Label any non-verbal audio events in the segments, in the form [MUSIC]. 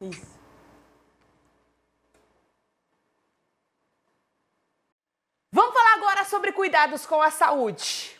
Isso. Vamos falar agora sobre cuidados com a saúde.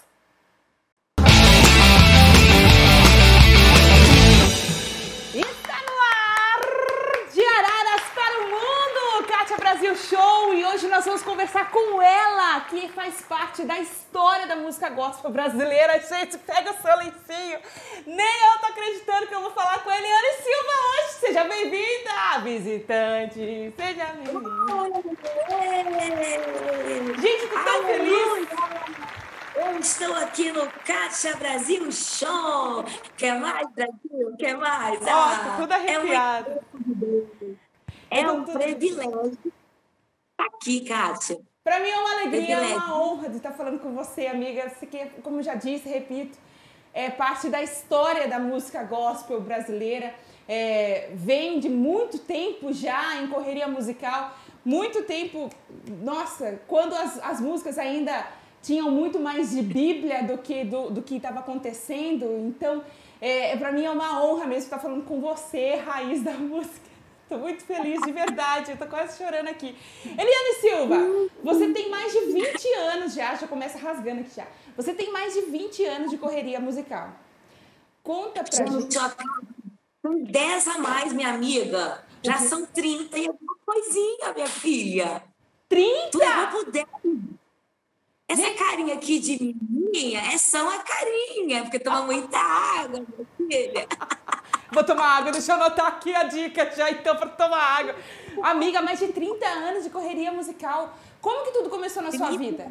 Brasil Show e hoje nós vamos conversar com ela, que faz parte da história da música gospel brasileira. Gente, pega o seu lencinho. Nem eu tô acreditando que eu vou falar com a Eliane Silva hoje. Seja bem-vinda, visitante. Seja bem-vinda. Gente, tô tão feliz. Eu estou aqui no Kátia Brasil Show. Quer mais, Brasil? Quer mais? Ó, ah, tudo arrepiado. É um, é um privilégio Tá aqui, Kátia. Para mim é uma alegria, é uma honra de estar falando com você, amiga. Você que, como já disse, repito, é parte da história da música gospel brasileira. É, vem de muito tempo já em correria musical, muito tempo, nossa, quando as, as músicas ainda tinham muito mais de Bíblia do que do, do que estava acontecendo. Então, é, para mim é uma honra mesmo estar falando com você, raiz da [LAUGHS] música. Tô muito feliz, de verdade. Eu tô quase chorando aqui. Eliane Silva, você tem mais de 20 anos já, já começa rasgando aqui já. Você tem mais de 20 anos de correria musical. Conta pra gente. Com 10 a mais, minha amiga. Já uhum. são 30 e alguma coisinha, minha filha. 30? Tu levou por 10. Essa carinha aqui de menininha é só uma carinha, porque toma muita água, minha filha. Vou tomar água, deixa eu anotar aqui a dica já então para tomar água. Amiga, mais de 30 anos de correria musical. Como que tudo começou na sua vida?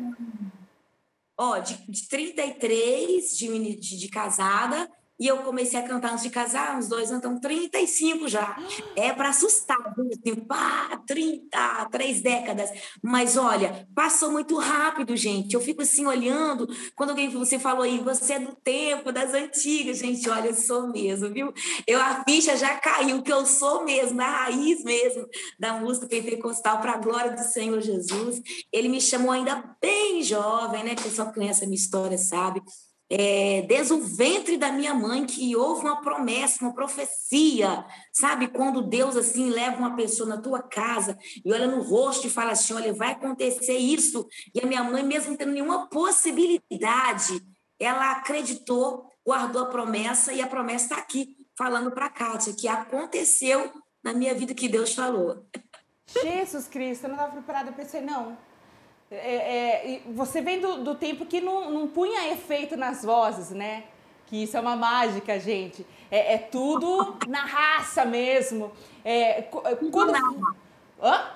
Ó, de, de 33 de, de, de casada e eu comecei a cantar antes de casar, uns dois anos, então 35 já. É para assustar, assim, pá, 30, três décadas. Mas olha, passou muito rápido, gente. Eu fico assim olhando, quando alguém você falou aí, você é do tempo, das antigas, gente, olha, eu sou mesmo, viu? Eu, a ficha já caiu, que eu sou mesmo, a raiz mesmo da música pentecostal, para a glória do Senhor Jesus. Ele me chamou ainda bem jovem, né? Que só conhece a minha história, sabe? É, desde o ventre da minha mãe que houve uma promessa, uma profecia, sabe? Quando Deus assim leva uma pessoa na tua casa e olha no rosto e fala assim, olha, vai acontecer isso. E a minha mãe, mesmo tendo nenhuma possibilidade, ela acreditou, guardou a promessa e a promessa está aqui, falando para a Kátia, que aconteceu na minha vida que Deus falou. Jesus Cristo, eu não estava preparada para isso, não. É, é, você vem do, do tempo que não, não punha efeito nas vozes, né? Que isso é uma mágica, gente. É, é tudo [LAUGHS] na raça mesmo. É, quando... Nada. Hã?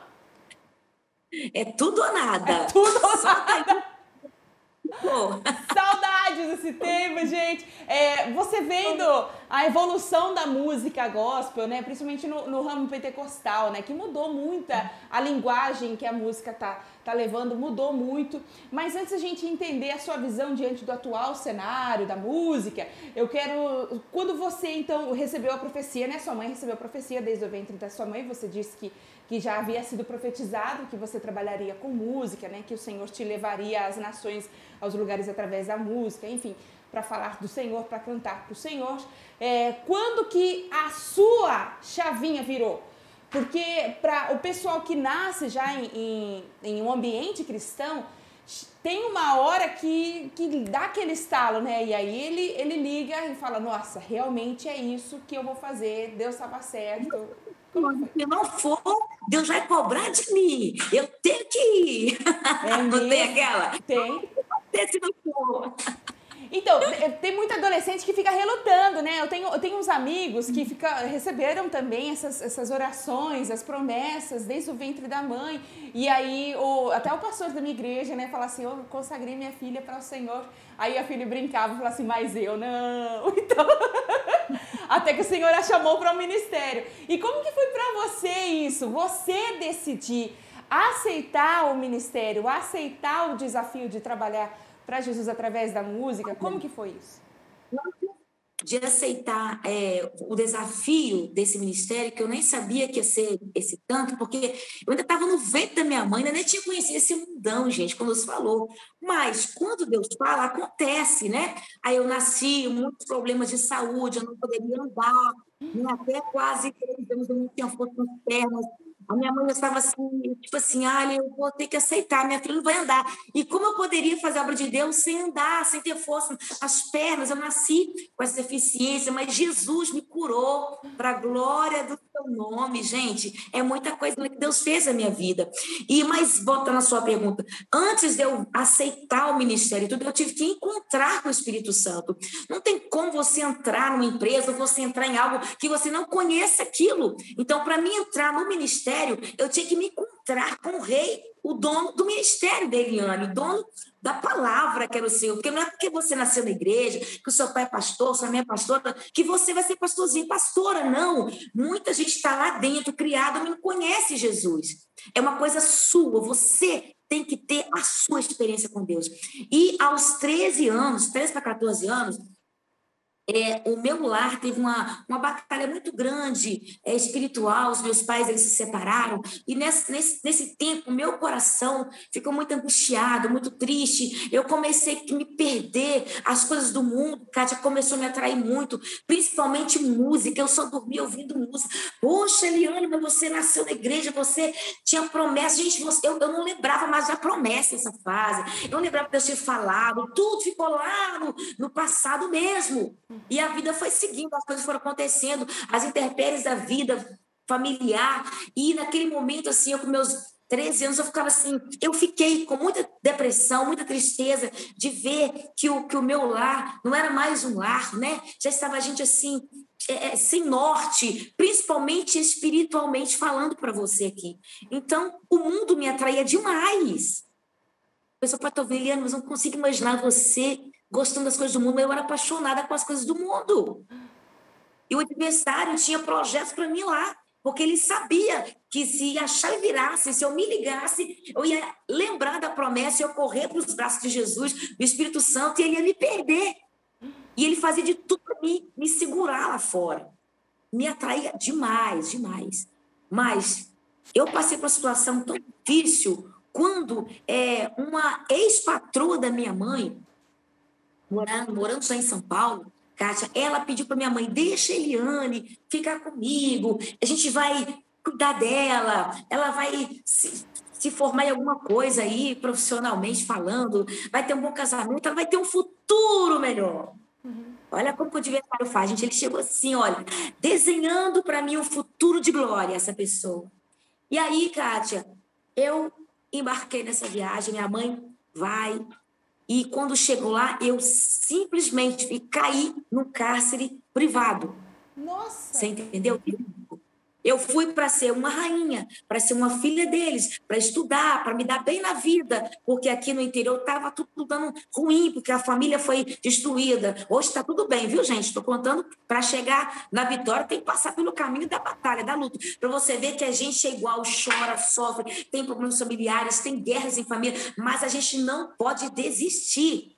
É tudo ou nada. É tudo ou nada. Saudades desse tema, gente. É, você vendo a evolução da música gospel, né? Principalmente no, no, ramo pentecostal, né? Que mudou muito a linguagem que a música tá, tá levando, mudou muito. Mas antes a gente entender a sua visão diante do atual cenário da música, eu quero. Quando você então recebeu a profecia, né? Sua mãe recebeu a profecia desde o ventre da sua mãe, você disse que que já havia sido profetizado que você trabalharia com música, né? Que o Senhor te levaria às nações, aos lugares através da música, enfim, para falar do Senhor, para cantar para o Senhor. É, quando que a sua chavinha virou? Porque para o pessoal que nasce já em, em, em, um ambiente cristão, tem uma hora que, que dá aquele estalo, né? E aí ele, ele liga e fala, nossa, realmente é isso que eu vou fazer, Deus estava certo. Se não for, Deus vai cobrar de mim. Eu tenho que ir. É [LAUGHS] não tem aquela? Tem. Se não for. Então, Então, tem muito adolescente que fica relutando, né? Eu tenho, eu tenho uns amigos que fica, receberam também essas, essas orações, as promessas desde o ventre da mãe. E aí, o, até o pastor da minha igreja, né, fala assim: Eu consagrei minha filha para o Senhor. Aí a filha brincava e falava assim: Mas eu não. [LAUGHS] Então, até que o Senhor a chamou para o ministério. E como que foi para você isso? Você decidir aceitar o ministério, aceitar o desafio de trabalhar para Jesus através da música? Como que foi isso? De aceitar é, o desafio desse ministério, que eu nem sabia que ia ser esse tanto, porque eu ainda estava no ventre da minha mãe, ainda nem tinha conhecido esse mundão, gente, quando Deus falou. Mas quando Deus fala, acontece, né? Aí eu nasci, muitos problemas de saúde, eu não poderia andar, né? até quase três anos eu não tinha força nas pernas, a minha mãe estava assim, tipo assim, ah, eu vou ter que aceitar, minha filha não vai andar. E como eu poderia fazer a obra de Deus sem andar, sem ter força nas pernas? Eu nasci com essa deficiência, mas Jesus me curou para a glória do seu nome, gente. É muita coisa que Deus fez na minha vida. E mais voltando à sua pergunta, antes de eu aceitar o ministério tudo, eu tive que encontrar com o Espírito Santo. Não tem como você entrar numa empresa, você entrar em algo que você não conheça aquilo. Então, para mim entrar no ministério ministério, eu tinha que me encontrar com o rei, o dono do ministério da Eliane, o dono da palavra que era o seu. Porque não é porque você nasceu na igreja, que o seu pai é pastor, sua mãe é pastora, que você vai ser pastorzinho, pastora, não. Muita gente está lá dentro, criada, não conhece Jesus. É uma coisa sua, você tem que ter a sua experiência com Deus. E aos 13 anos, 13 para 14 anos, é, o meu lar teve uma, uma batalha muito grande é, espiritual, os meus pais eles se separaram, e nesse, nesse, nesse tempo, meu coração ficou muito angustiado, muito triste, eu comecei a me perder, as coisas do mundo, Kátia começou a me atrair muito, principalmente música, eu só dormia ouvindo música, poxa, Eliane, mas você nasceu na igreja, você tinha promessa, gente, você, eu, eu não lembrava mais da promessa essa fase, eu não lembrava que Deus tinha falado, tudo ficou lá no, no passado mesmo, e a vida foi seguindo, as coisas foram acontecendo, as intempéries da vida familiar. E naquele momento, assim, eu com meus 13 anos, eu ficava assim, eu fiquei com muita depressão, muita tristeza de ver que o, que o meu lar não era mais um lar, né? Já estava a gente assim, é, é sem norte, principalmente espiritualmente falando para você aqui. Então, o mundo me atraía demais. A pessoa pode estar mas não consigo imaginar você gostando das coisas do mundo, mas eu era apaixonada com as coisas do mundo. E o adversário tinha projetos para mim lá, porque ele sabia que se a chave virasse, se eu me ligasse, eu ia lembrar da promessa, eu correr para os braços de Jesus, do Espírito Santo, e ele ia me perder. E ele fazia de tudo para mim, me segurar lá fora. Me atraía demais, demais. Mas eu passei por uma situação tão difícil quando é, uma ex-patroa da minha mãe morando, morando só em São Paulo, Kátia, ela pediu para minha mãe, deixa a Eliane ficar comigo, a gente vai cuidar dela, ela vai se, se formar em alguma coisa aí, profissionalmente falando, vai ter um bom casamento, ela vai ter um futuro melhor. Uhum. Olha como o adversário faz, gente. Ele chegou assim, olha, desenhando para mim um futuro de glória, essa pessoa. E aí, Kátia, eu embarquei nessa viagem, minha mãe vai, e quando chego lá, eu simplesmente caí no cárcere privado. Nossa! Você entendeu? Eu fui para ser uma rainha, para ser uma filha deles, para estudar, para me dar bem na vida, porque aqui no interior estava tudo dando ruim, porque a família foi destruída. Hoje está tudo bem, viu, gente? Estou contando para chegar na vitória, tem que passar pelo caminho da batalha, da luta, para você ver que a gente é igual, chora, sofre, tem problemas familiares, tem guerras em família, mas a gente não pode desistir.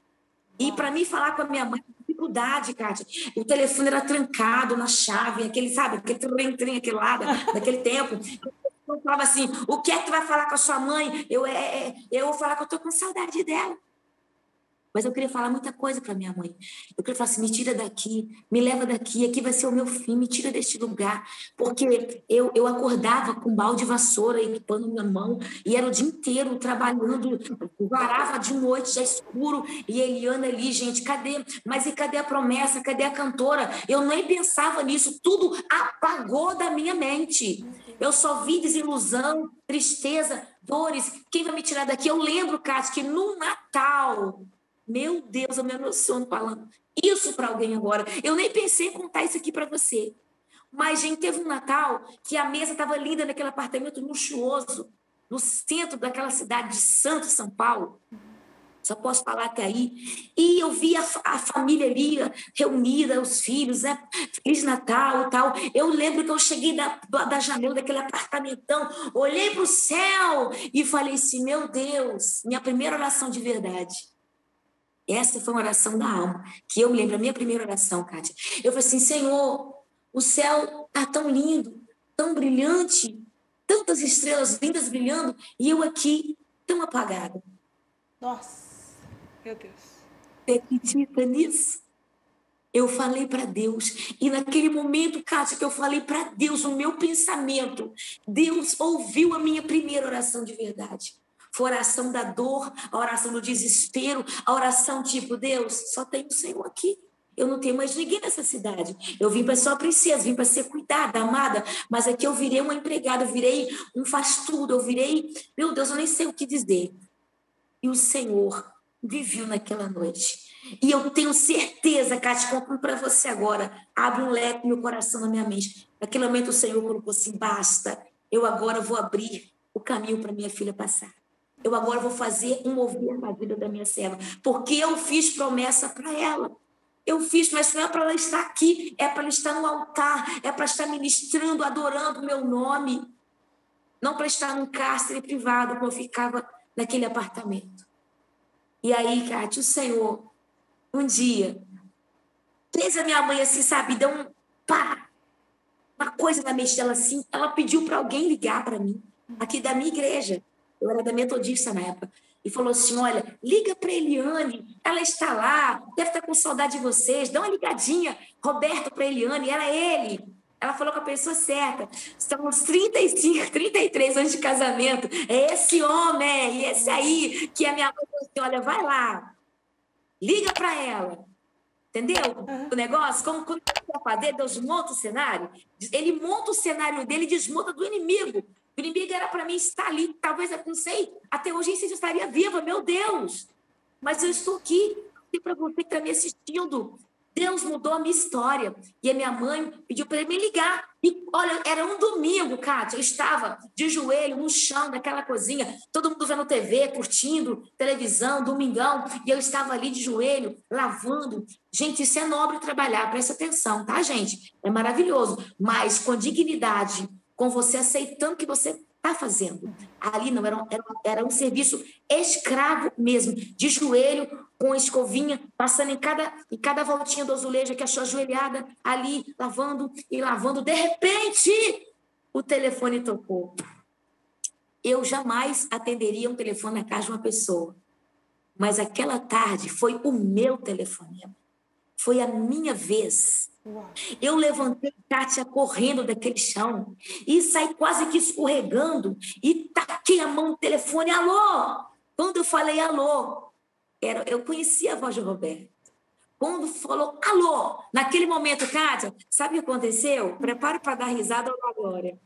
E para mim falar com a minha mãe, dificuldade, Kátia. O telefone era trancado na chave, aquele, sabe, aquele trem-trem, aquele lado, [LAUGHS] naquele tempo. Eu falava assim, o que é que tu vai falar com a sua mãe? Eu, é, é eu vou falar que eu tô com saudade dela. Mas eu queria falar muita coisa para minha mãe. Eu queria falar assim: me tira daqui, me leva daqui, aqui vai ser o meu fim, me tira deste lugar. Porque eu, eu acordava com balde de vassoura equipando minha mão, e era o dia inteiro trabalhando, varava de noite, já escuro, e Eliana ali, gente, cadê? Mas e cadê a promessa? Cadê a cantora? Eu nem pensava nisso, tudo apagou da minha mente. Eu só vi desilusão, tristeza, dores. Quem vai me tirar daqui? Eu lembro, Cássio, que no Natal Meu Deus, eu me emociono falando isso para alguém agora. Eu nem pensei em contar isso aqui para você. Mas, gente, teve um Natal que a mesa estava linda naquele apartamento luxuoso, no centro daquela cidade de Santo, São Paulo. Só posso falar até aí. E eu vi a, a, família ali reunida, os filhos, né? Feliz Natal e tal. Eu lembro que eu cheguei da, da janela daquele apartamentão, olhei para o céu e falei assim: meu Deus, minha primeira oração de verdade. Essa foi uma oração da alma, que eu me lembro, a minha primeira oração, Kátia. Eu falei assim: Senhor, o céu está tão lindo, tão brilhante, tantas estrelas lindas brilhando, e eu aqui tão apagada. Nossa, meu Deus. Você acredita nisso? Eu falei para Deus, e naquele momento, Kátia, que eu falei para Deus o meu pensamento, Deus ouviu a minha primeira oração de verdade. Foi a oração da dor, a oração do desespero, a oração tipo, Deus, só tem o Senhor aqui. Eu não tenho mais ninguém nessa cidade. Eu vim para ser uma princesa, vim para ser cuidada, amada, mas aqui eu virei uma empregada, eu virei um faz tudo, eu virei, meu Deus, eu nem sei o que dizer. E o Senhor viu naquela noite. E eu tenho certeza, Cátia, compro para você agora. Abre um leque no meu coração, na minha mente. Naquele momento o Senhor colocou assim: basta, eu agora vou abrir o caminho para minha filha passar. Eu agora vou fazer um mover na vida da minha serva, porque eu fiz promessa para ela. Eu fiz, mas não é para ela estar aqui, é para ela estar no altar, é para estar ministrando, adorando o meu nome. Não para estar num cárcere privado, como eu ficava naquele apartamento. E aí, Cátia, o Senhor, um dia, fez a minha mãe assim, sabe, deu um pá, uma coisa na mente dela assim. Ela pediu para alguém ligar para mim, aqui da minha igreja. Eu era da metodista na época e falou assim: Olha, liga para Eliane, ela está lá, deve estar com saudade de vocês, dá uma ligadinha, Roberto para Eliane, era ele. Ela falou com a pessoa certa. São uns 35, 33 anos de casamento. É esse homem, e esse aí, que a minha mãe falou assim: olha, vai lá, liga para ela. Entendeu? Uhum. O negócio, como ele fazer, Deus monta o cenário, ele monta o cenário dele e desmonta do inimigo. O inimigo era para mim estar ali, talvez, eu não sei, até hoje eu estaria viva, meu Deus. Mas eu estou aqui, e para você que está me assistindo, Deus mudou a minha história. E a minha mãe pediu para me ligar. E olha, era um domingo, Kátia. Eu estava de joelho no chão daquela cozinha, todo mundo vendo TV, curtindo televisão, domingão. E eu estava ali de joelho, lavando. Gente, isso é nobre trabalhar, presta atenção, tá, gente? É maravilhoso. Mas com dignidade, com você aceitando que você está fazendo. Ali não, era, era, era um serviço escravo mesmo, de joelho, com a escovinha, passando em cada, em cada voltinha do azulejo, que achou ajoelhada ali, lavando e lavando. De repente, o telefone tocou. Eu jamais atenderia um telefone na casa de uma pessoa. Mas aquela tarde foi o meu telefonema. Foi a minha vez eu levantei Kátia correndo daquele chão e saí quase que escorregando e taquei a mão no telefone. Alô! Quando eu falei alô, era, eu conhecia a voz de Roberto. Quando falou alô, naquele momento, Kátia, sabe o que aconteceu? Prepare para dar risada ou glória.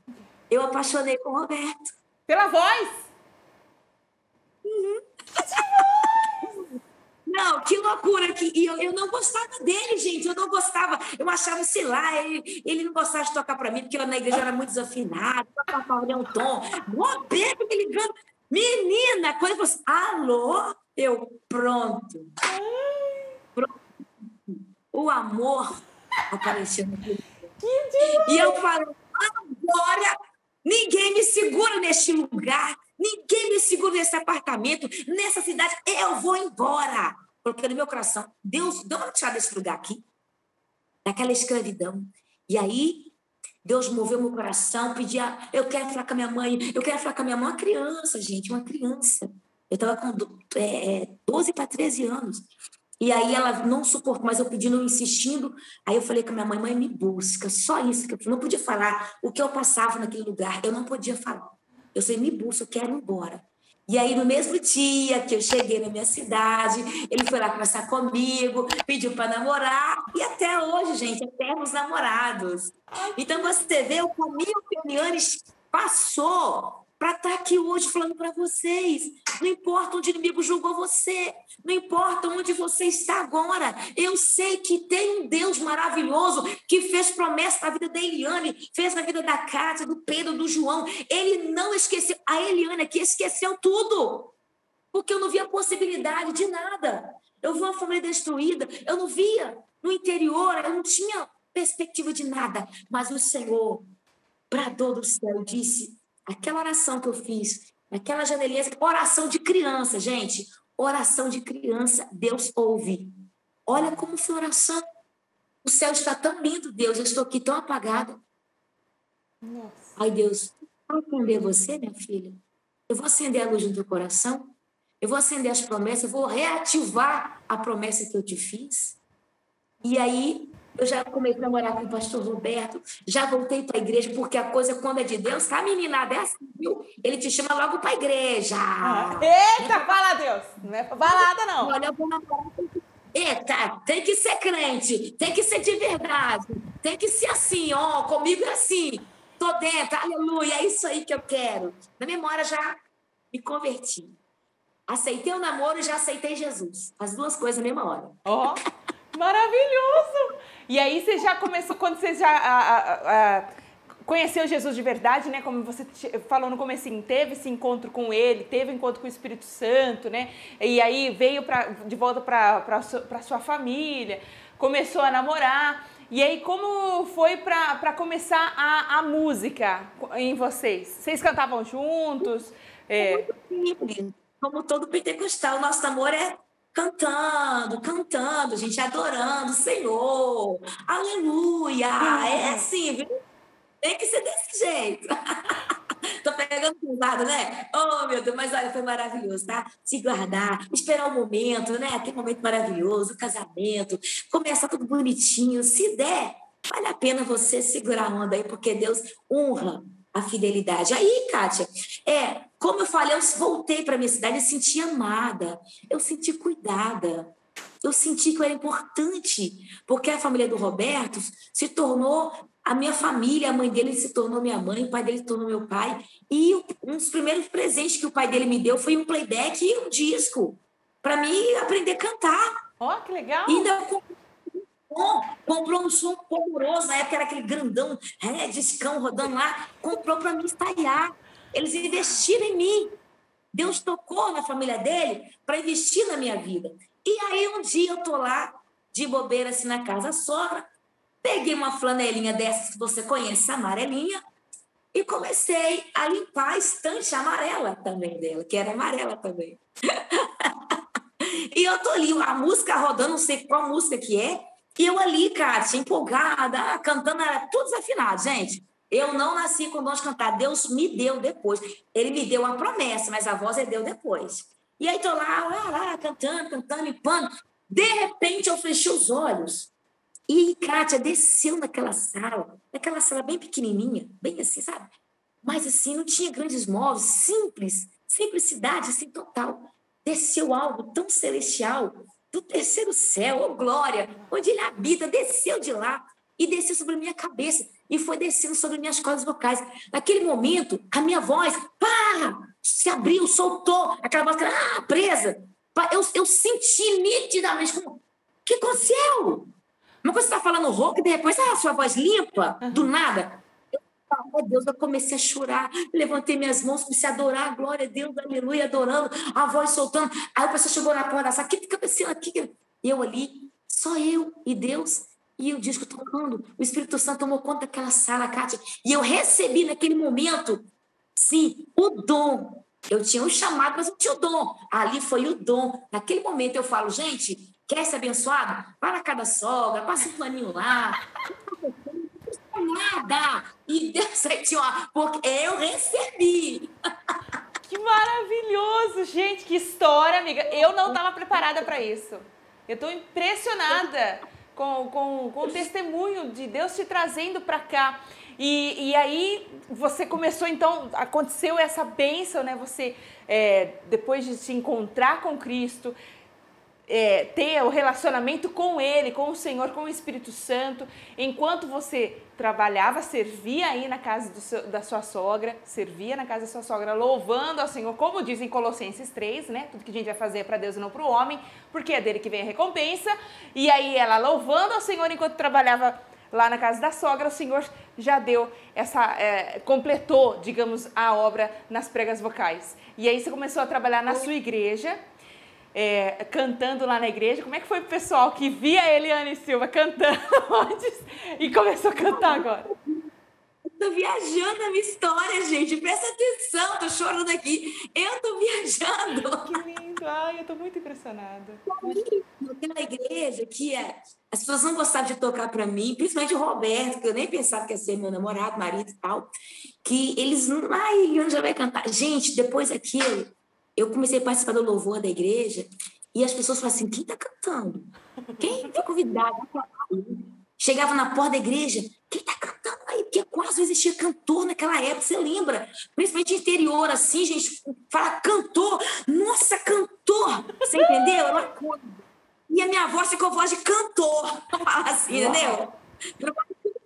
Eu apaixonei com o Roberto. Pela voz? Uhum. Não, que loucura. Que, e eu, eu não gostava dele, gente. Eu não gostava. Eu achava, sei lá, ele, ele não gostava de tocar para mim, porque eu na igreja era muito desafinado, tocava um tom. Roberto me ligando. Menina, quando você. Alô? Eu, pronto. Pronto. O amor apareceu no E eu falo, agora ninguém me segura neste lugar. Ninguém me segura nesse apartamento, nessa cidade. Eu vou embora. Porque no meu coração, Deus, dá uma tirada desse lugar aqui, daquela escravidão. E aí, Deus moveu meu coração, pedia, eu quero falar com a minha mãe, eu quero falar com a minha mãe. Uma criança, gente, uma criança. Eu estava com é, 12 para 13 anos. E aí ela não suportou, mas eu pedindo, insistindo. Aí eu falei com a minha mãe, mãe, me busca. Só isso que eu não podia falar. O que eu passava naquele lugar, eu não podia falar. Eu sei, me busca, eu quero ir embora. E aí, no mesmo dia que eu cheguei na minha cidade, ele foi lá conversar comigo, pediu para namorar, e até hoje, gente, eternos namorados. Então, você vê o caminho que o passou para estar tá aqui hoje falando para vocês. Não importa onde o inimigo julgou você, não importa onde você está agora. Eu sei que tem um Deus maravilhoso que fez promessa na vida da Eliane, fez na vida da Cátia, do Pedro, do João. Ele não esqueceu. A Eliane aqui esqueceu tudo. Porque eu não via possibilidade de nada. Eu vi uma família destruída, eu não via no interior, eu não tinha perspectiva de nada. Mas o Senhor bradou do céu disse: aquela oração que eu fiz, aquela janelinha, oração de criança, gente, oração de criança, Deus ouve. Olha como foi oração. O céu está tão lindo, Deus, eu estou aqui tão apagada. Nossa. Ai, Deus, vou acender você, minha filha. Eu vou acender a luz do teu coração. Eu vou acender as promessas, eu vou reativar a promessa que eu te fiz. E aí eu já comecei a namorar com o pastor Roberto, já voltei para a igreja, porque a coisa, quando é de Deus, tá, meninada? É assim, viu? Ele te chama logo para a igreja. Ah, eita, fala Deus! Não é balada, não. Olha, eu vou namorar Eita, tem que ser crente, tem que ser de verdade, tem que ser assim, ó, comigo é assim. Tô dentro, aleluia, é isso aí que eu quero. Na memória já me converti. Aceitei o namoro e já aceitei Jesus. As duas coisas na mesma hora. Ó, oh, maravilhoso! E aí você já começou, quando você já a, a, a, conheceu Jesus de verdade, né? Como você falou no começo, teve esse encontro com ele, teve encontro com o Espírito Santo, né? E aí veio pra, de volta para sua família, começou a namorar. E aí, como foi para começar a, a música em vocês? Vocês cantavam juntos? É... Como todo pentecostal, nosso amor é cantando, cantando, gente, adorando o Senhor. Aleluia! É assim, viu? Tem que ser desse jeito. [LAUGHS] Tô pegando pesado, né? Oh, meu Deus, mas olha, foi maravilhoso, tá? Se guardar, esperar o momento, né? Aquele momento maravilhoso, o casamento, começa tudo bonitinho. Se der, vale a pena você segurar a onda aí, porque Deus honra a fidelidade. Aí, Kátia, é, como eu falei, eu voltei para minha cidade e senti amada, eu senti cuidada, eu senti que eu era importante, porque a família do Roberto se tornou a minha família, a mãe dele se tornou minha mãe, o pai dele se tornou meu pai. E um dos primeiros presentes que o pai dele me deu foi um playback e um disco, para mim aprender a cantar. Ó, oh, que legal! E ainda som, comprou um som pomoroso, na época era aquele grandão, é, discão rodando lá, comprou para mim ensaiar. Eles investiram em mim. Deus tocou na família dele para investir na minha vida. E aí um dia eu tô lá, de bobeira assim na casa sogra, peguei uma flanelinha dessas que você conhece, amarelinha, e comecei a limpar a estante amarela também dela, que era amarela também. [LAUGHS] e eu tô ali, a música rodando, não sei qual música que é, e eu ali, Kátia, empolgada, cantando, era tudo desafinado, gente. Eu não nasci com dom de cantar, Deus me deu depois. Ele me deu uma promessa, mas a voz ele deu depois. E aí tô lá, lá, lá, cantando, cantando, limpando. De repente eu fechei os olhos e Kátia desceu naquela sala, naquela sala bem pequenininha, bem assim, sabe? Mas assim, não tinha grandes móveis, simples, simplicidade assim total. Desceu algo tão celestial do terceiro céu, oh glória, onde ele habita, desceu de lá e desceu sobre a minha cabeça e foi descendo sobre minhas cordas vocais. Naquele momento, a minha voz pá, se abriu, soltou, aquela voz ah, presa. Eu, eu senti nitidamente como, o que aconteceu? Uma coisa você está falando rouco e depois ah, a sua voz limpa, do nada. Oh, Deus, eu comecei a chorar, levantei minhas mãos, comecei a adorar, glória a Deus, aleluia, adorando, a voz soltando. Aí o pessoal chegou na porta sala, o que está acontecendo aqui? Eu ali, só eu e Deus, e o disco tocando. O Espírito Santo tomou conta daquela sala, Kátia, e eu recebi naquele momento, sim, o dom. Eu tinha um chamado, mas eu tinha o dom. Ali foi o dom. Naquele momento eu falo, gente, quer ser abençoado? Vai na cada sogra, passa um paninho lá, nada. E Deus aí, ó, porque eu recebi. Que maravilhoso, gente, que história, amiga. Eu não estava preparada para isso. Eu estou impressionada com, com, com o testemunho de Deus te trazendo para cá. E, e aí você começou, então, aconteceu essa bênção, né? Você, é, depois de se encontrar com Cristo, é, ter o relacionamento com Ele, com o Senhor, com o Espírito Santo, enquanto você trabalhava, servia aí na casa seu, da sua sogra, servia na casa da sua sogra, louvando ao Senhor, como diz em Colossenses 3, né? Tudo que a gente vai fazer é para Deus e não para o homem, porque é dele que vem a recompensa. E aí ela louvando ao Senhor enquanto trabalhava lá na casa da sogra, o Senhor já deu essa, é, completou, digamos, a obra nas pregas vocais. E aí você começou a trabalhar na sua igreja é, cantando lá na igreja. Como é que foi o pessoal que via a Eliane Silva cantando [LAUGHS] antes e começou a cantar agora? Tô viajando na minha história, gente. Presta atenção, tô chorando aqui. Eu tô viajando. Que lindo. Ai, eu tô muito impressionada. Naquela igreja que é, as pessoas não gostavam de tocar para mim, principalmente o Roberto, que eu nem pensava que ia ser meu namorado, marido e tal, que eles, ai, Eliane já vai cantar. Gente, depois daquilo, eu comecei a participar do louvor da igreja e as pessoas falavam assim: quem está cantando? Quem foi convidado? Chegava na porta da igreja, quem está cantando aí? Porque quase não existia cantor naquela época, você lembra? Principalmente interior, assim, gente, fala cantor, nossa, cantor, você entendeu? É uma coisa. E a minha voz ficou voz de cantor, [LAUGHS] fala assim, Uau. entendeu?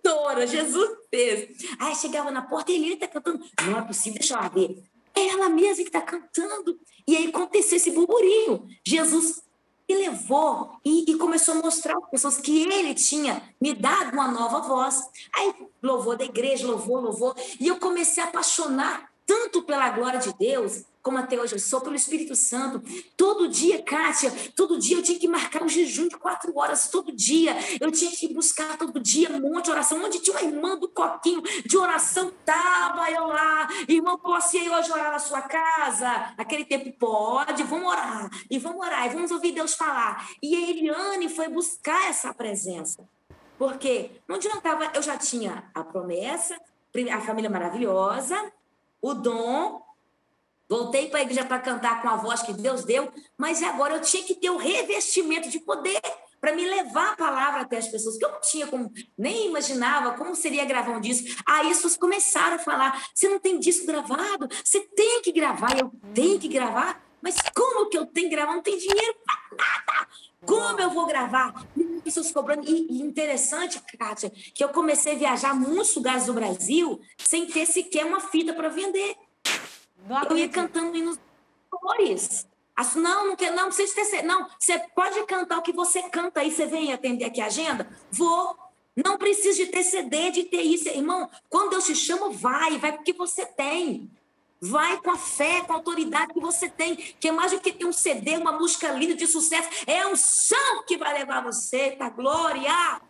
Cantora, Jesus fez. Aí chegava na porta e ele está cantando. Não é possível, deixa eu ver. É ela mesma que está cantando. E aí aconteceu esse burburinho. Jesus me levou e, e, começou a mostrar às pessoas que ele tinha me dado uma nova voz. Aí louvou da igreja, louvou, louvou. E eu comecei a apaixonar tanto pela glória de Deus como até hoje eu sou, pelo Espírito Santo. Todo dia, Kátia, todo dia eu tinha que marcar um jejum de quatro horas, todo dia. Eu tinha que buscar todo dia um monte de oração. Onde tinha uma irmã do coquinho de oração, tava eu lá. Irmão, posso ir hoje orar na sua casa? Aquele tempo pode, vamos orar. E vamos orar, e vamos ouvir Deus falar. E a Eliane foi buscar essa presença. Porque não adiantava, eu já tinha a promessa, a família maravilhosa, o dom, Voltei para a igreja para cantar com a voz que Deus deu, mas agora eu tinha que ter o revestimento de poder para me levar a palavra até as pessoas, que eu não tinha como, nem imaginava como seria gravar um disco. Aí as pessoas começaram a falar: você não tem disco gravado, você tem que gravar, eu tenho que gravar, mas como que eu tenho que gravar? Não tem dinheiro para nada. Como eu vou gravar? Pessoas cobrando. E interessante, Kátia, que eu comecei a viajar muitos lugares do Brasil sem ter sequer uma fita para vender. Eu ia cantando hinos cores. Não, não, quer, não precisa ter. Não, você pode cantar o que você canta aí, você vem atender aqui a agenda? Vou. Não precisa de ter CD, de ter isso. Irmão, quando eu te chamo, vai, vai com o que você tem. Vai com a fé, com a autoridade que você tem, que é mais do que ter um CD, uma música linda de sucesso. É um chão que vai levar você, tá? Glória!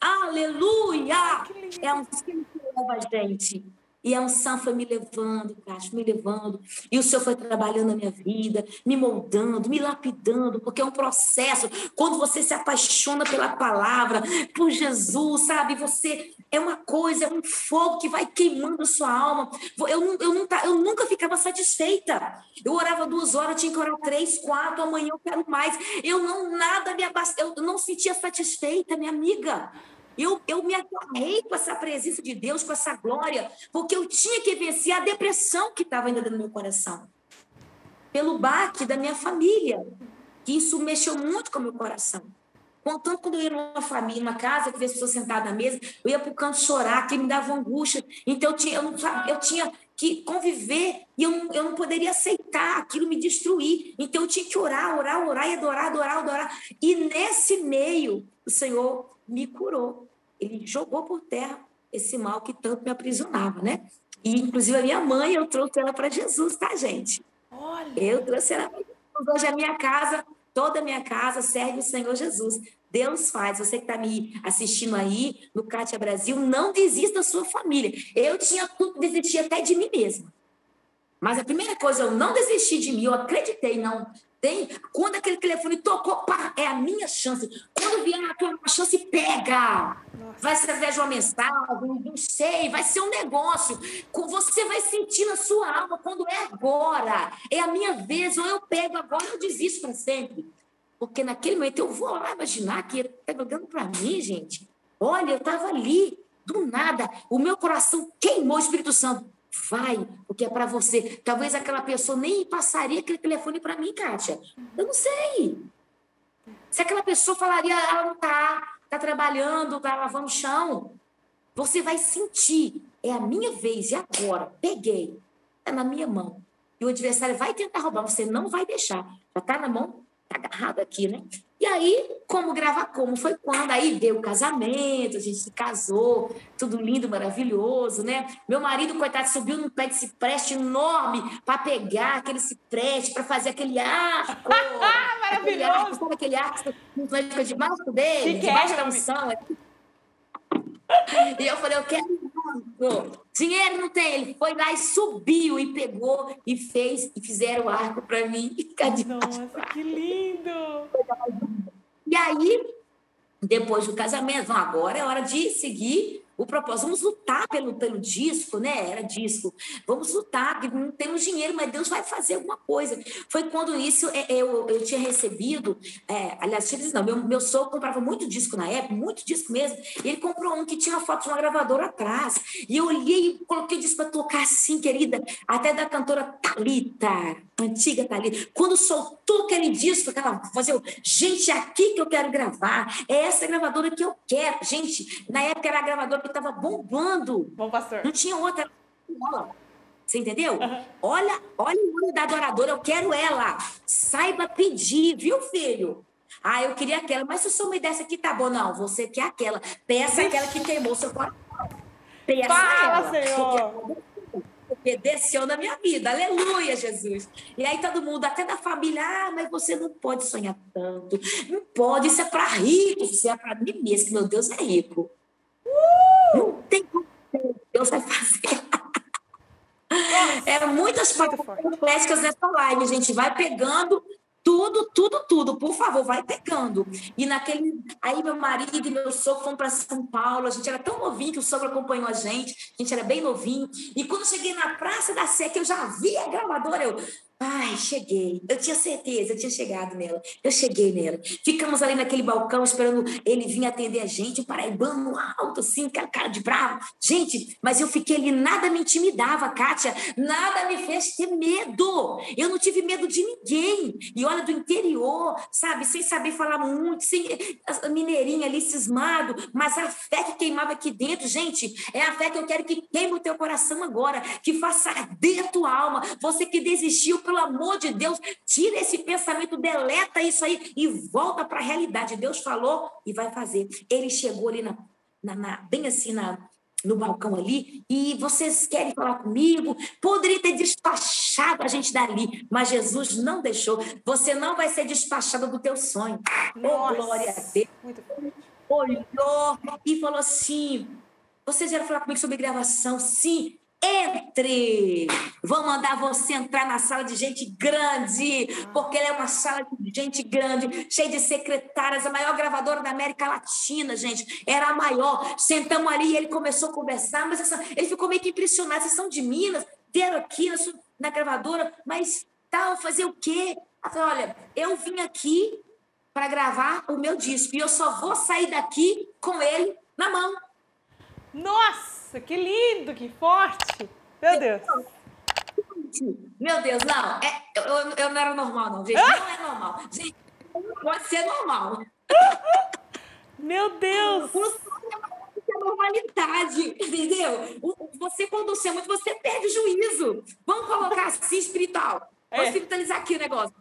Aleluia! É um chão que leva a gente. E a unção foi me levando, Cássio, me levando. E o Senhor foi trabalhando na minha vida, me moldando, me lapidando, porque é um processo. Quando você se apaixona pela palavra, por Jesus, sabe? Você é uma coisa, é um fogo que vai queimando a sua alma. Eu, eu, não, eu nunca ficava satisfeita. Eu orava duas horas, tinha que orar três, quatro, amanhã eu quero mais. Eu não, nada me abasteceu, eu não sentia satisfeita, minha amiga. Eu, eu me agarrei com essa presença de Deus, com essa glória, porque eu tinha que vencer a depressão que estava ainda dentro do meu coração. Pelo baque da minha família, que isso mexeu muito com o meu coração. Contanto, quando eu ia numa família, numa casa, que as pessoas sentadas na mesa, eu ia para o canto chorar, que me dava angústia. Então, eu tinha, eu, não, eu tinha que conviver e eu eu não poderia aceitar aquilo me destruir. Então, eu tinha que orar, orar, orar e adorar, adorar, adorar. E nesse meio, o Senhor me curou. Ele jogou por terra esse mal que tanto me aprisionava, né? E, inclusive, a minha mãe, eu trouxe ela para Jesus, tá, gente? Olha. Eu trouxe ela para Jesus. Hoje a minha casa, toda a minha casa serve o Senhor Jesus. Deus faz. Você que está me assistindo aí no Cátia Brasil, não desista da sua família. Eu tinha tudo, desisti até de mim mesma. Mas a primeira coisa, eu não desisti de mim, eu acreditei, não. Tem, quando aquele telefone tocou, pá, é a minha chance. Quando vier a tua chance, pega. Nossa. Vai ser através de uma mensagem, não sei, vai ser um negócio. Você vai sentir na sua alma quando é agora. É a minha vez, ou eu pego agora, eu desisto para sempre. Porque naquele momento eu vou lá imaginar que ele está jogando para mim, gente. Olha, eu estava ali, do nada, o meu coração queimou o Espírito Santo. Vai, porque é para você. Talvez aquela pessoa nem passaria aquele telefone para mim, Kátia. Eu não sei. Se aquela pessoa falaria, ela não está, está trabalhando, está lavando chão, você vai sentir, é a minha vez, e agora? Peguei, está na minha mão. E o adversário vai tentar roubar, você não vai deixar. Já está na mão, está agarrado aqui, né? E aí, como gravar como? Foi quando aí deu o casamento, a gente se casou, tudo lindo, maravilhoso, né? Meu marido, coitado, subiu num pé de cipreste enorme para pegar aquele cipreste, para fazer aquele arco. maravilhoso! [LAUGHS] Aquele arco, aquele arco debaixo dele, debaixo da unção. E eu falei, eu quero Dinheiro não tem. Ele foi lá e subiu e pegou e fez e fizeram o arco para mim. [LAUGHS] Nossa, que lindo! E aí, depois do casamento, agora é hora de seguir o propósito. Vamos lutar pelo, pelo disco, né? Era disco. Vamos lutar, porque não temos dinheiro, mas Deus vai fazer alguma coisa. Foi quando isso é, eu, eu tinha recebido, é, aliás, não, meu, meu sogro comprava muito disco na época, muito disco mesmo, e ele comprou um que tinha uma foto de uma gravadora atrás. E eu olhei e coloquei o disco para tocar assim, querida, até da cantora Talita, antiga Talita. Quando soltou aquele disco, aquela eu, gente, é aqui que eu quero gravar, é essa gravadora que eu quero. Gente, na época era a gravadora que estava bombando. Bom pastor. Não tinha outra. Você entendeu? Uhum. Olha, olha o olho da adoradora, eu quero ela. Saiba pedir, viu, filho? Ah, eu queria aquela, mas se o senhor me desse aqui, tá bom. Não, você quer aquela. Peça aquela que queimou seu coração. Peça Fala, ela. Senhor. Porque porque desceu na minha vida. Aleluia, Jesus. E aí todo mundo, até da família, ah, mas você não pode sonhar tanto. Não pode, isso é para rico, isso é para mim mesmo, que meu Deus é rico. Uh! Não tem como Deus vai fazer. é muitas complexas nessa live, gente vai pegando tudo, tudo, tudo, por favor, vai pegando. E naquele. Aí meu marido e meu sogro foram para São Paulo. A gente era tão novinho que o sogro acompanhou a gente. A gente era bem novinho. E quando eu cheguei na Praça da Sé, que eu já vi a gravadora, eu. Ai, cheguei. Eu tinha certeza, eu tinha chegado nela. Eu cheguei nela. Ficamos ali naquele balcão esperando ele vir atender a gente, o paraibano alto, assim, aquela cara de bravo. Gente, mas eu fiquei ali, nada me intimidava, Kátia. Nada me fez ter medo. Eu não tive medo de ninguém. E olha, do interior, sabe, sem saber falar muito, sem mineirinha ali cismado, mas a fé que queimava aqui dentro, gente, é a fé que eu quero que queime o teu coração agora, que faça arder a tua alma. Você que desistiu pelo amor de Deus, tira esse pensamento, deleta isso aí e volta para a realidade. Deus falou e vai fazer. Ele chegou ali na, na, na bem assim na, no balcão ali, e vocês querem falar comigo? Poderia ter despachado a gente dali, mas Jesus não deixou. Você não vai ser despachado do teu sonho. Nossa, oh, glória a Deus. Olhou e falou assim: vocês vieram falar comigo sobre gravação? Sim, entre! Vou mandar você entrar na sala de gente grande, porque ela é uma sala de gente grande, cheia de secretárias, a maior gravadora da América Latina, gente. Era a maior. Sentamos ali e ele começou a conversar, mas essa, ele ficou meio que impressionado. Vocês são de Minas, vieram aqui na, na gravadora, mas tal, fazer o quê? Falei, olha, eu vim aqui para gravar o meu disco e eu só vou sair daqui com ele na mão. Nossa! Que lindo, que forte! Meu Deus! Meu Deus, não, é, eu, eu não era normal, não, gente. Não é normal. Gente, pode ser normal. Meu Deus! é normalidade, entendeu? Você, quando você é muito, você perde o juízo. Vamos colocar assim espiritual. Vamos é. espiritualizar aqui o negócio.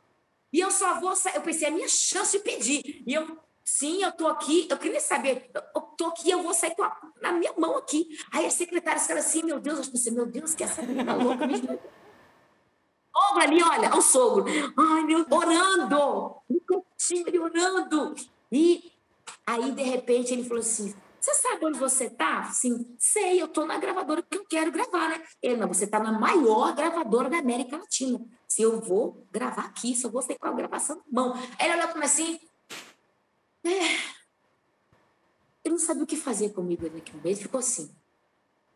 E eu só vou sair. Eu pensei, é a minha chance de pedir. E eu Sim, eu tô aqui, eu queria saber, eu tô aqui, eu vou sair a, na minha mão aqui. Aí a secretária fala assim, meu Deus, eu pensei, meu Deus, que essa menina louca me Sogro ali, olha, o sogro. Ai, meu, orando, no orando. E aí, de repente, ele falou assim, você sabe onde você tá? Sim, sei, eu tô na gravadora que eu quero gravar, né? Ele, não, você tá na maior gravadora da América Latina. Se eu vou gravar aqui, só vou sair com a gravação na mão. Aí ele olhou para mim assim, é. Ele não sabia o que fazer comigo naquele mês, ficou assim.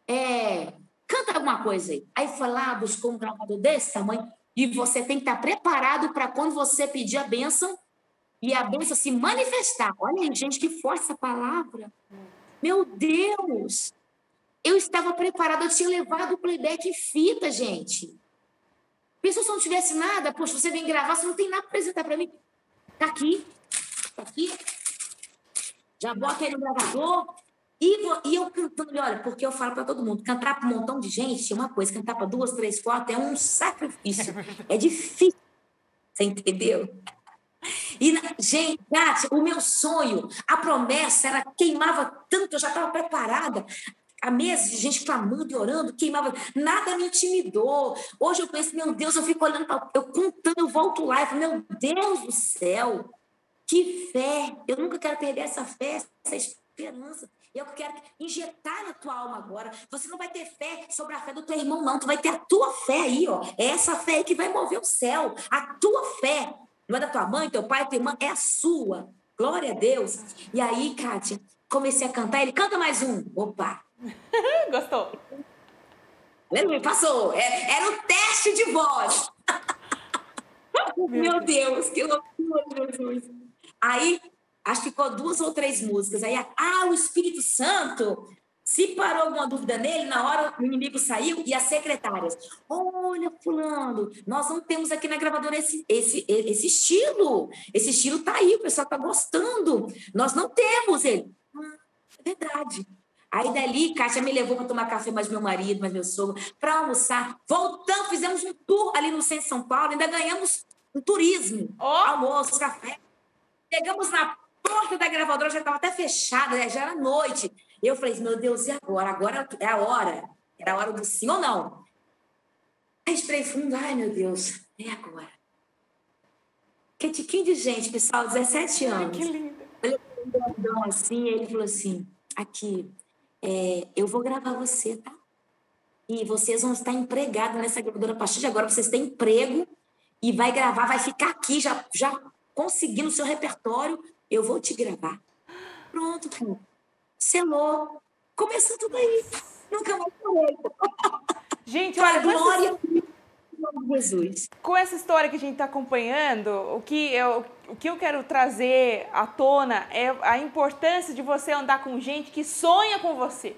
É, canta alguma coisa aí. Aí foi lá, buscou um gravador desse tamanho, e você tem que estar preparado para quando você pedir a bênção e a bênção se manifestar. Olha gente, que força a palavra. Meu Deus! Eu estava preparada, eu tinha levado o playback em fita, gente. Pensou se eu não tivesse nada? Poxa, você vem gravar, você não tem nada para apresentar para mim. Tá aqui. aqui, já bota ele no gravador, e, e eu cantando, olha, porque eu falo para todo mundo, cantar para um montão de gente é uma coisa, cantar para duas, três, quatro é um sacrifício. [LAUGHS] É difícil. Você entendeu? E, gente, o meu sonho, a promessa era queimava tanto, eu já estava preparada. A mesa de gente clamando e orando, queimava, nada me intimidou. Hoje eu penso, meu Deus, eu fico olhando, pra, eu contando, eu volto lá e falo, meu Deus do céu, que fé! Eu nunca quero perder essa fé, essa esperança. Eu quero injetar na tua alma agora. Você não vai ter fé sobre a fé do teu irmão, não. Tu vai ter a tua fé aí, ó. É essa fé aí que vai mover o céu. A tua fé. Não é da tua mãe, teu pai, tua irmã, é a sua. Glória a Deus. E aí, Kátia, comecei a cantar. Ele canta mais um. Opa. [LAUGHS] Gostou? Aleluia, passou. É, era o teste de voz. [LAUGHS] Meu Deus, que loucura, Jesus. Aí acho que ficou duas ou três músicas. Aí, ah, o Espírito Santo. Se parou alguma dúvida nele, na hora o inimigo saiu e as secretárias. Olha, fulano, nós não temos aqui na gravadora esse, esse, esse estilo. Esse estilo tá aí, o pessoal tá gostando. Nós não temos ele. Ah, é verdade. Aí dali, Kátia me levou para tomar café, mais meu marido, mais meu sogro, para almoçar. Voltamos, fizemos um tour ali no centro de São Paulo, ainda ganhamos um turismo, oh. almoço, café. Chegamos na porta da gravadora já estava até fechada, né? já era noite. Eu falei, meu Deus, e agora? Agora é a hora. Era a hora do sim ou não. Respirei fundo, ai meu Deus, é agora. Que tiquinho de gente, pessoal, 17 anos. Ai, que linda. Olha grandão assim, ele falou assim: aqui, é, eu vou gravar você, tá? E vocês vão estar empregados nessa gravadora a partir de agora. Vocês têm emprego e vai gravar, vai ficar aqui já, já conseguindo o seu repertório eu vou te gravar. Pronto, cara. Selou. Começou tudo aí. Nunca mais parei. [LAUGHS] Gente, olha, glória Jesus. Com essa história que a gente está acompanhando, o que, eu, o que eu quero trazer à tona é a importância de você andar com gente que sonha com você.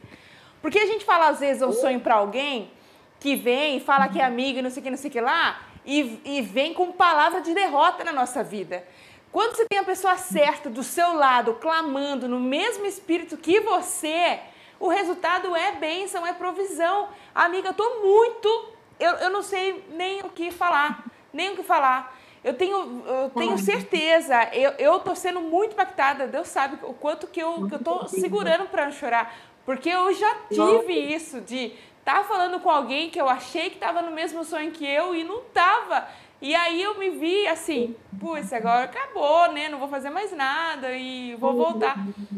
Porque a gente fala, às vezes, eu sonho para alguém que vem e fala que é amigo e não sei o que, não sei o que lá, e, e vem com palavra de derrota na nossa vida. Quando você tem a pessoa certa do seu lado, clamando no mesmo espírito que você, o resultado é bênção, é provisão. Amiga, eu tô muito. Eu, eu não sei nem o que falar. Nem o que falar. Eu tenho, eu tenho certeza, eu, eu tô sendo muito impactada. Deus sabe o quanto que eu, que eu tô segurando para não chorar. Porque eu já tive isso de tá falando com alguém que eu achei que estava no mesmo sonho que eu e não estava. E aí eu me vi assim, putz, agora acabou, né? Não vou fazer mais nada e vou voltar.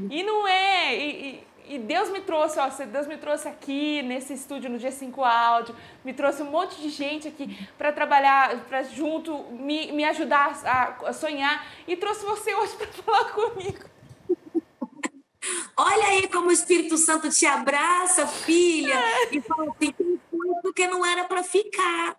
E não é. E, e, Deus me trouxe, ó, Deus me trouxe aqui nesse estúdio no G5 Áudio, me trouxe um monte de gente aqui para trabalhar, para junto, me, me ajudar a, a sonhar e trouxe você hoje para [LAUGHS] falar comigo. Olha aí como o Espírito Santo te abraça, filha, é. e fala assim, porque não era para ficar.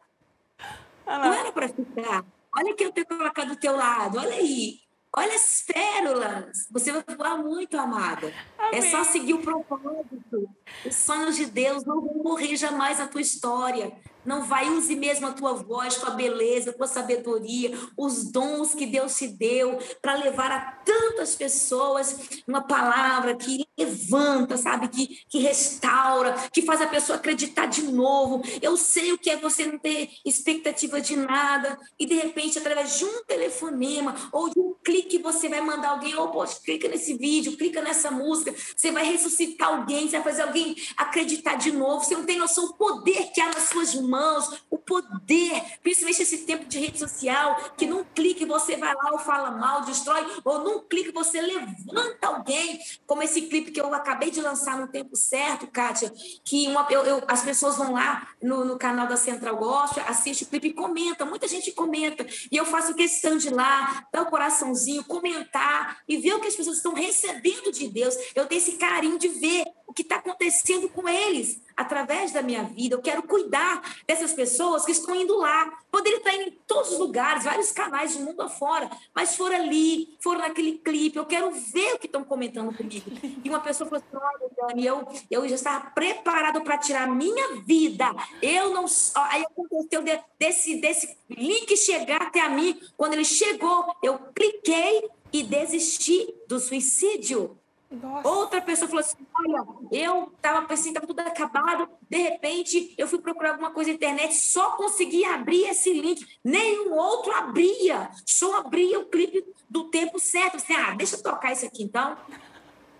Não era para ficar. Olha que eu tenho colocado do teu lado, olha aí. Olha as pérolas. Você vai voar muito, amada. Amém. É só seguir o propósito. Os sonhos de Deus não vão morrer jamais na tua história. Não vai, use mesmo a tua voz, tua beleza, tua sabedoria, os dons que Deus te deu para levar a tantas pessoas uma palavra que levanta, sabe? Que, que restaura, que faz a pessoa acreditar de novo. Eu sei o que é você não ter expectativa de nada e de repente, através de um telefonema ou de um clique, você vai mandar alguém, oh, poxa, clica nesse vídeo, clica nessa música, você vai ressuscitar alguém, você vai fazer alguém acreditar de novo. Você não tem noção do poder que há nas suas mãos mãos, o poder, principalmente esse tempo de rede social, que num clique você vai lá ou fala mal, destrói, ou num clique você levanta alguém, como esse clipe que eu acabei de lançar no tempo certo, Kátia, que uma, eu, eu, as pessoas vão lá no, no canal da Central Gospel, assiste o clipe e comenta, muita gente comenta, e eu faço questão de ir lá, dar o coraçãozinho, comentar e ver o que as pessoas estão recebendo de Deus. Eu tenho esse carinho de ver o que está acontecendo com eles através da minha vida. Eu quero cuidar dessas pessoas que estão indo lá. Poderia estar indo em todos os lugares, vários canais do mundo afora, mas foram ali, foram naquele clipe. Eu quero ver o que estão comentando comigo. E uma pessoa falou assim: olha, Dani, eu, eu já estava preparado para tirar minha vida. Eu não. Aí aconteceu desse, desse link chegar até a mim. Quando ele chegou, eu cliquei e desisti do suicídio. Nossa. Outra pessoa falou assim: Olha, eu estava pensando, estava tudo acabado, de repente eu fui procurar alguma coisa na internet, só consegui abrir esse link, nenhum outro abria, só abria o clipe do tempo certo. Assim, ah, deixa eu tocar isso aqui então.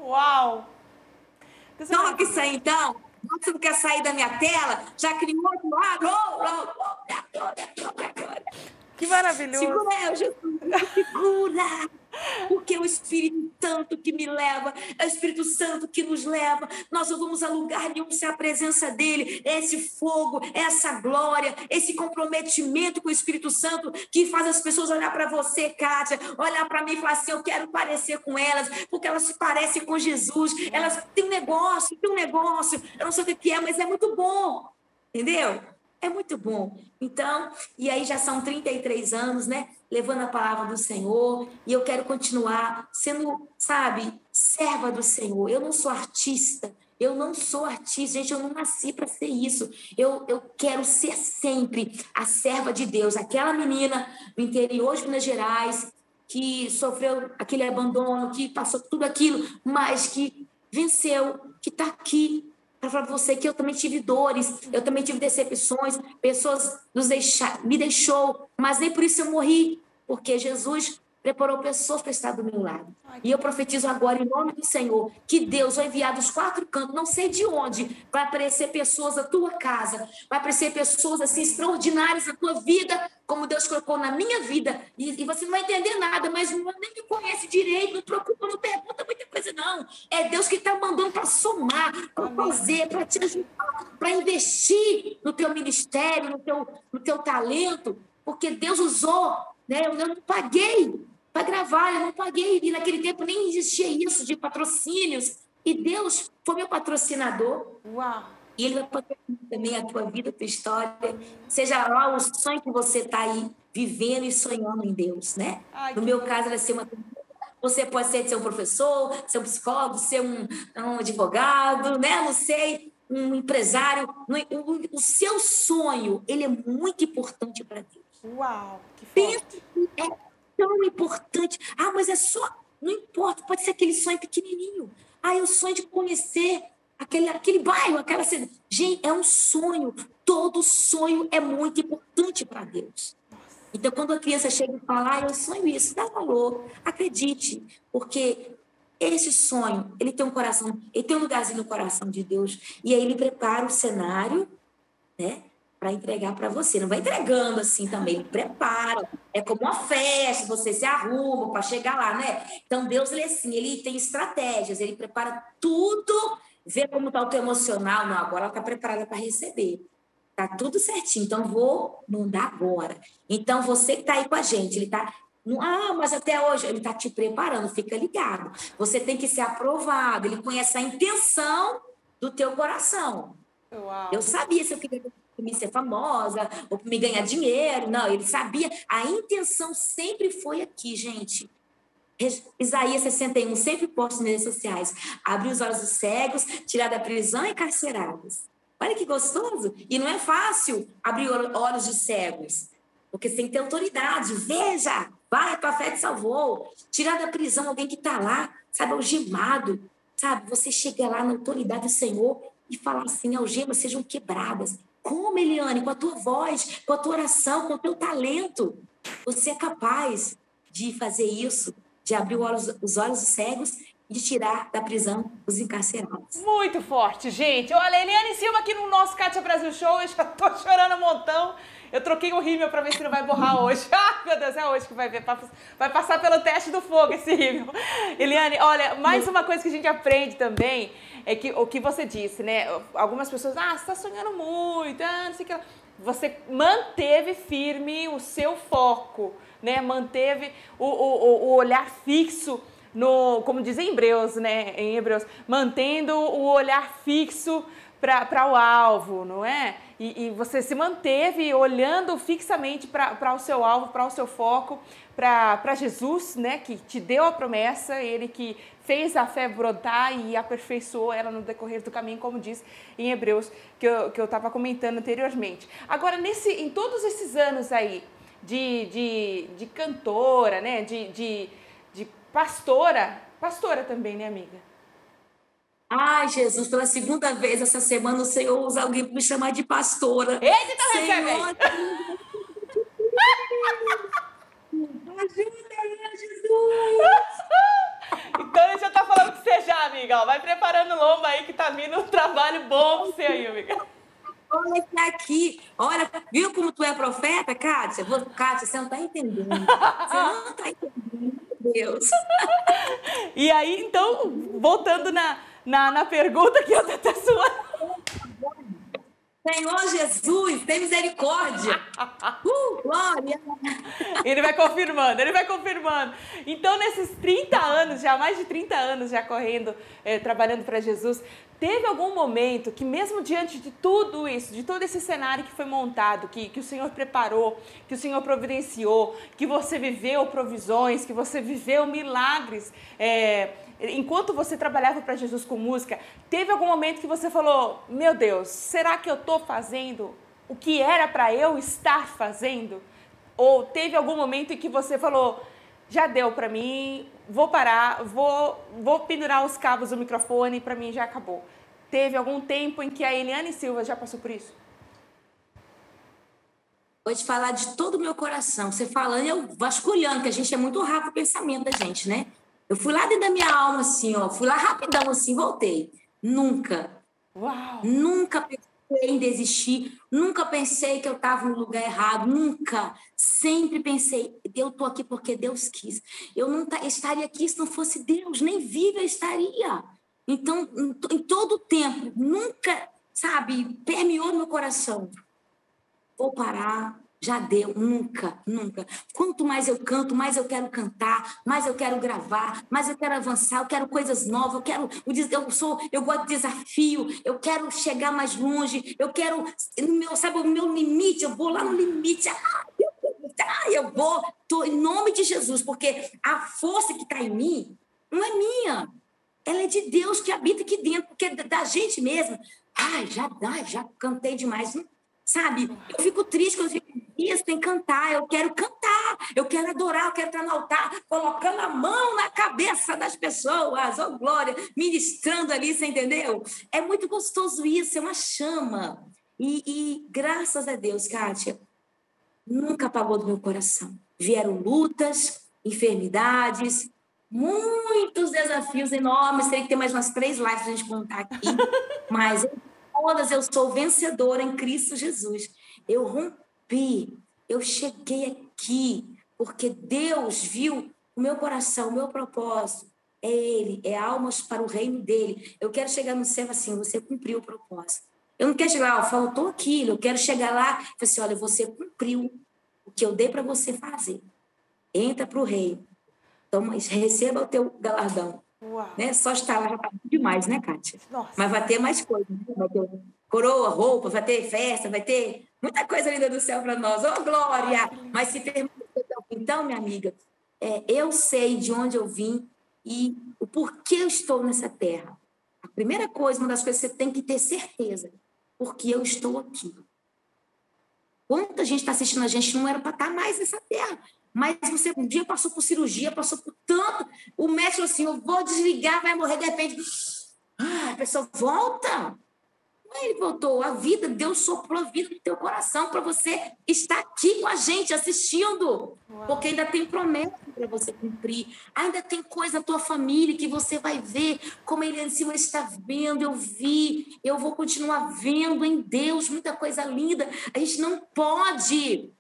Uau! Toca isso aí então. Você não quer sair da minha tela? Já criou outro lado? Que maravilhoso! Segura, Jesus! Segura! Porque é o Espírito Santo que me leva, é o Espírito Santo que nos leva. Nós não vamos a lugar nenhum sem a presença dele. É esse fogo, é essa glória, esse comprometimento com o Espírito Santo que faz as pessoas olhar para você, Kátia, olhar para mim e falar assim: eu quero parecer com elas, porque elas se parecem com Jesus. Elas têm um negócio, têm um negócio. Eu não sei o que é, mas é muito bom. Entendeu? É muito bom. Então, e aí já são 33 anos, né? Levando a palavra do Senhor, e eu quero continuar sendo, sabe, serva do Senhor. Eu não sou artista, eu não sou artista, gente, eu não nasci para ser isso. Eu, eu quero ser sempre a serva de Deus, aquela menina do interior de Minas Gerais que sofreu aquele abandono, que passou tudo aquilo, mas que venceu, que está aqui para falar para você que eu também tive dores, eu também tive decepções, pessoas nos deixar, me deixou, mas nem por isso eu morri, porque Jesus preparou pessoas para estar do meu lado. E eu profetizo agora, em nome do Senhor, que Deus vai enviar dos quatro cantos, não sei de onde, vai aparecer pessoas na tua casa, vai aparecer pessoas assim extraordinárias na tua vida, como Deus colocou na minha vida. E, e você não vai entender nada, mas não, nem me conhece direito, não preocupa, não pergunta muita coisa, não. É Deus que está mandando para somar, para fazer, para te ajudar, para investir no teu ministério, no teu, no teu talento, porque Deus usou, né? Eu não paguei para gravar, eu não paguei. E naquele tempo nem existia isso de patrocínios. E Deus foi meu patrocinador. Uau! E Ele vai patrocinar também a tua vida, a tua história. Seja lá o sonho que você está aí vivendo e sonhando em Deus, né? Ai, no meu caso, vai ser uma você pode ser, ser um professor, ser um psicólogo, ser um, um advogado, né? Não sei, um empresário. O, o, seu sonho, ele é muito importante para Deus. Uau, que forte. Pense, é tão importante. Ah, mas é só. Não importa, pode ser aquele sonho pequenininho. Ah, é o sonho de conhecer aquele, aquele bairro, aquela cidade. Gente, é um sonho. Todo sonho é muito importante para Deus. Então, quando a criança chega e fala, ah, eu sonho isso, dá valor, acredite, porque esse sonho, ele tem um coração, ele tem um lugarzinho no coração de Deus, e aí ele prepara o cenário, né? Para entregar para você. Não vai entregando assim também, ele [LAUGHS] prepara. É como uma festa, você se arruma para chegar lá, né? Então Deus ele é assim, ele tem estratégias, ele prepara tudo, vê como está o teu emocional, não, agora ela está preparada para receber. Tá tudo certinho, então vou mandar agora. Então você que está aí com a gente, ele está ah, mas até hoje ele está te preparando, fica ligado. Você tem que ser aprovado, ele conhece a intenção do teu coração. Uau. Eu sabia se eu queria me ser famosa ou me ganhar dinheiro. Não, ele sabia. A intenção sempre foi aqui, gente. Isaías 61, sempre posto nas redes sociais. Abrir os olhos dos cegos, tirar da prisão e encarcerados. Olha que gostoso. E não é fácil abrir olhos de cegos, porque você tem que ter autoridade. Veja, vai, tua fé te salvou. Tirar da prisão alguém que está lá, sabe, algemado. Sabe, você chega lá na autoridade do Senhor e fala assim: algemas sejam quebradas. Como, Eliane? Com a tua voz, com a tua oração, com o teu talento. Você é capaz de fazer isso, de abrir os olhos, os olhos dos cegos e de tirar da prisão os encarcerados. Muito forte, gente. Olha, Eliane Silva aqui no nosso Kátia Brasil Show. Eu já tô chorando um montão. Eu troquei o rímel para ver se não vai borrar hoje. [LAUGHS] Ah, meu Deus, é hoje que vai ver. Vai passar pelo teste do fogo esse rímel. [LAUGHS] Eliane, olha, mais uma coisa que a gente aprende também é que o que você disse, né? Algumas pessoas, ah, você está sonhando muito, ah, não sei o que. Você manteve firme o seu foco, né? Manteve o, o, o olhar fixo no, como dizem em Hebreus, né? Em Hebreus, mantendo o olhar fixo para o alvo, não é? E, e, você se manteve olhando fixamente para o seu alvo, para o seu foco, para Jesus, né? Que te deu a promessa, ele que fez a fé brotar e aperfeiçoou ela no decorrer do caminho, como diz em Hebreus, que eu estava comentando anteriormente. Agora, nesse, em todos esses anos aí de, de, de cantora, né? de, de, de pastora, pastora também, né, amiga? Ai, Jesus, pela segunda vez essa semana o Senhor usa alguém para me chamar de pastora. Eita, então Senhor, Ajuda aí, Jesus! Então ele já tá falando que você já, amiga. Ó, vai preparando lomba aí que tá vindo um trabalho bom pra você aí, amiga. Olha esse aqui. Olha, viu como tu é profeta, Kátia? Kátia, você não tá entendendo. Você não tá entendendo, meu Deus. [LAUGHS] E aí, então, voltando na, na, na pergunta que eu até sua. Senhor Jesus, tem misericórdia. [LAUGHS] Uh, glória. Ele vai confirmando, ele vai confirmando. Então, nesses 30 anos, já mais de 30 anos já correndo, eh, trabalhando para Jesus, teve algum momento que mesmo diante de tudo isso, de todo esse cenário que foi montado, que, que o Senhor preparou, que o Senhor providenciou, que você viveu provisões, que você viveu milagres, é, enquanto você trabalhava para Jesus com música, teve algum momento que você falou: Meu Deus, será que eu estou fazendo o que era para eu estar fazendo? Ou teve algum momento em que você falou: Já deu para mim, vou parar, vou, vou pendurar os cabos do microfone e para mim já acabou. Teve algum tempo em que a Eliane Silva já passou por isso? Vou te falar de todo o meu coração. Você falando, eu vasculhando, que a gente é muito rápido o pensamento da gente, né? Eu fui lá dentro da minha alma, assim, ó. Fui lá rapidão, assim, voltei. Nunca. Uau! Nunca pensei em desistir. Nunca pensei que eu estava no lugar errado. Nunca. Sempre pensei, eu estou aqui porque Deus quis. Eu não estaria aqui se não fosse Deus. Nem viva eu estaria. Então, em todo o tempo, nunca, sabe, permeou meu coração. Vou parar, já deu, nunca, nunca. Quanto mais eu canto, mais eu quero cantar, mais eu quero gravar, mais eu quero avançar, eu quero coisas novas, eu quero, eu sou, eu gosto de desafio, eu quero chegar mais longe, eu quero, no meu, sabe, o meu limite, eu vou lá no limite, ah, eu, ah, eu vou, tô, em nome de Jesus, porque a força que está em mim não é minha, ela é de Deus que habita aqui dentro, porque é da gente mesmo. Ai, já, ai, já cantei demais. Sabe? Eu fico triste quando eu fico, isso tem que cantar, eu quero cantar, eu quero adorar, eu quero estar no altar, colocando a mão na cabeça das pessoas, oh glória, ministrando ali, você entendeu? É muito gostoso isso, é uma chama. E, e graças a Deus, Kátia, nunca apagou do meu coração. Vieram lutas, enfermidades, muitos desafios enormes. Teria que ter mais umas três lives para a gente contar aqui. [LAUGHS] Mas todas eu sou vencedora em Cristo Jesus. Eu rompi, eu cheguei aqui, porque Deus viu o meu coração, o meu propósito. É Ele, é almas para o reino dele. Eu quero chegar no céu assim, você cumpriu o propósito. Eu não quero chegar lá, faltou aquilo. Eu quero chegar lá e falar assim: olha, você cumpriu o que eu dei para você fazer. Entra para o reino. Então, receba o teu galardão. Uau. Né? Só estar lá já tá demais, né, Kátia? Nossa. Mas vai ter mais coisas. Né? Vai ter coroa, roupa, vai ter festa, vai ter muita coisa linda do céu para nós. Ô, oh, glória! Mas se permite, então, minha amiga, é, eu sei de onde eu vim e o porquê eu estou nessa terra. A primeira coisa, uma das coisas que você tem que ter certeza, porque eu estou aqui. Quanta gente está assistindo a gente não era para estar tá mais nessa terra. Mas você um dia passou por cirurgia, passou por tanto. O médico falou assim: eu vou desligar, vai morrer de repente. Ah, a pessoa volta. Ele voltou. A vida, Deus soprou a vida no teu coração para você estar aqui com a gente, assistindo. Uau. Porque ainda tem promessa para você cumprir. Ainda tem coisa na tua família que você vai ver, como ele em cima está vendo. Eu vi, eu vou continuar vendo em Deus muita coisa linda. A gente não pode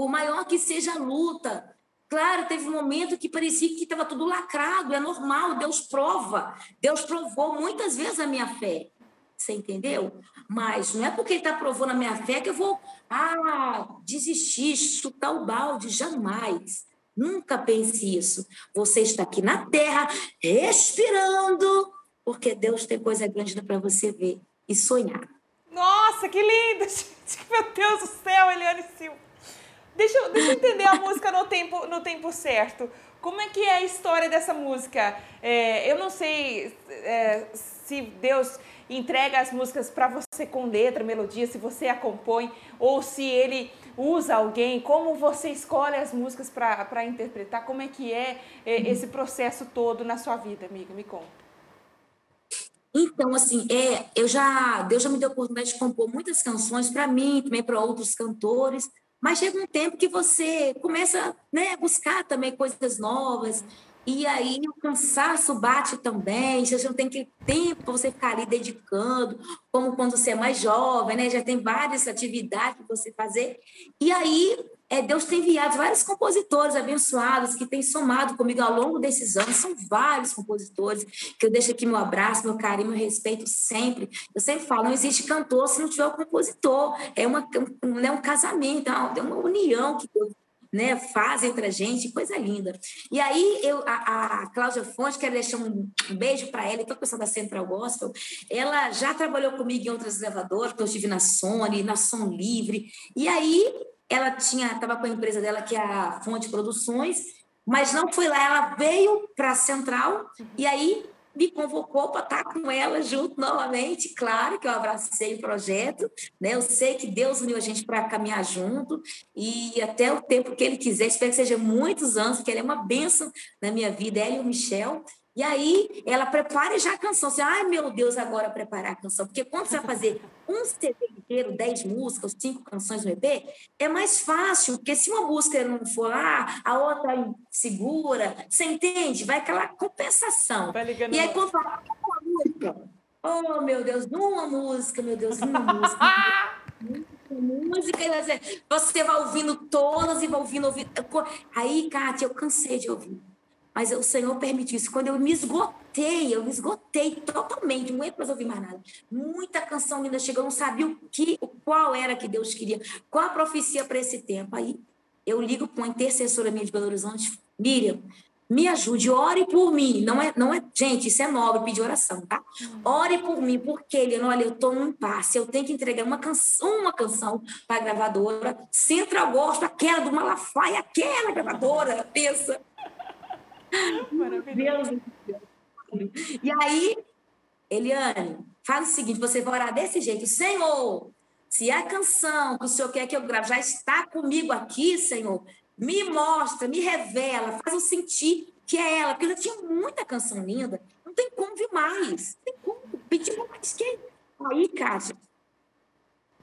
por maior que seja a luta. Claro, teve um momento que parecia que estava tudo lacrado, é normal, Deus prova. Deus provou muitas vezes a minha fé. Você entendeu? Mas não é porque ele está provando a minha fé que eu vou ah, desistir, chutar o balde, jamais. Nunca pense isso. Você está aqui na terra, respirando, porque Deus tem coisa grande para você ver e sonhar. Nossa, que lindo! [LAUGHS] Gente, meu Deus do céu, Eliane Silva. Deixa, deixa eu entender a música no tempo, no tempo certo. Como é que é a história dessa música? É, eu não sei é, se Deus entrega as músicas para você com letra, melodia, se você a compõe, ou se ele usa alguém? Como você escolhe as músicas para interpretar? Como é que é, é esse processo todo na sua vida, amiga? Me conta. Então, assim, é, eu já, Deus já me deu a oportunidade de compor muitas canções para mim, também para outros cantores, mas chega um tempo que você começa né, a buscar também coisas novas, e aí o cansaço bate também, você não tem que tempo para você ficar ali dedicando, como quando você é mais jovem, né? Já tem várias atividades para você fazer. E aí é, Deus tem enviado vários compositores abençoados que têm somado comigo ao longo desses anos. São vários compositores que eu deixo aqui meu abraço, meu carinho, meu respeito sempre. Eu sempre falo, não existe cantor se não tiver o compositor. É uma, um, é um casamento, é uma união que Deus né, faz entre a gente, coisa linda. E aí, eu, a, a Cláudia Fonte, quero deixar um, um beijo para ela e todo o pessoal da Central Gospel. Ela já trabalhou comigo em outras gravadoras, que eu estive na Sony, na Som Livre. E aí, ela tinha estava com a empresa dela, que é a Fonte Produções, mas não foi lá, ela veio para a Central, e aí me convocou para estar com ela junto novamente. Claro que eu abracei o projeto, né? Eu sei que Deus uniu a gente para caminhar junto e até o tempo que Ele quiser. Espero que seja muitos anos, porque Ele é uma bênção na minha vida, ela e o Michel. E aí ela prepara já a canção. Assim, Ai, meu Deus, agora preparar a canção. Porque quando você vai fazer um CD inteiro, dez músicas, cinco canções no EP, é mais fácil, porque se uma música não for lá, a outra segura, você entende? Vai aquela compensação. Vai e aí quando fala uma música, oh meu Deus, uma música, meu Deus, uma música. [LAUGHS] música, você vai ouvindo todas e vai ouvindo, ouvindo. Aí, Kátia, eu cansei de ouvir. Mas o Senhor permitiu isso. Quando eu me esgotei, eu me esgotei totalmente, não é para ouvir mais nada. Muita canção linda chegou, eu não sabia o que, qual era que Deus queria, qual a profecia para esse tempo. Aí eu ligo para uma intercessora minha de Belo Horizonte, Miriam, me ajude, ore por mim. Não é, não é, gente, isso é nobre pedir oração, tá? Ore por mim, porque ele, olha, eu estou num impasse, eu tenho que entregar uma canção, uma canção para a gravadora, Central Gosto, aquela do Malafaia, aquela gravadora, pensa. [LAUGHS] Maravilhoso. E aí, Eliane, faz o seguinte: você vai orar desse jeito, Senhor. Se a canção que o Senhor quer que eu grave já está comigo aqui, Senhor, me mostra, me revela, faz eu sentir que é ela, porque eu já tinha muita canção linda, não tem como vir mais, não tem como pedir mais que Aí, Kátia,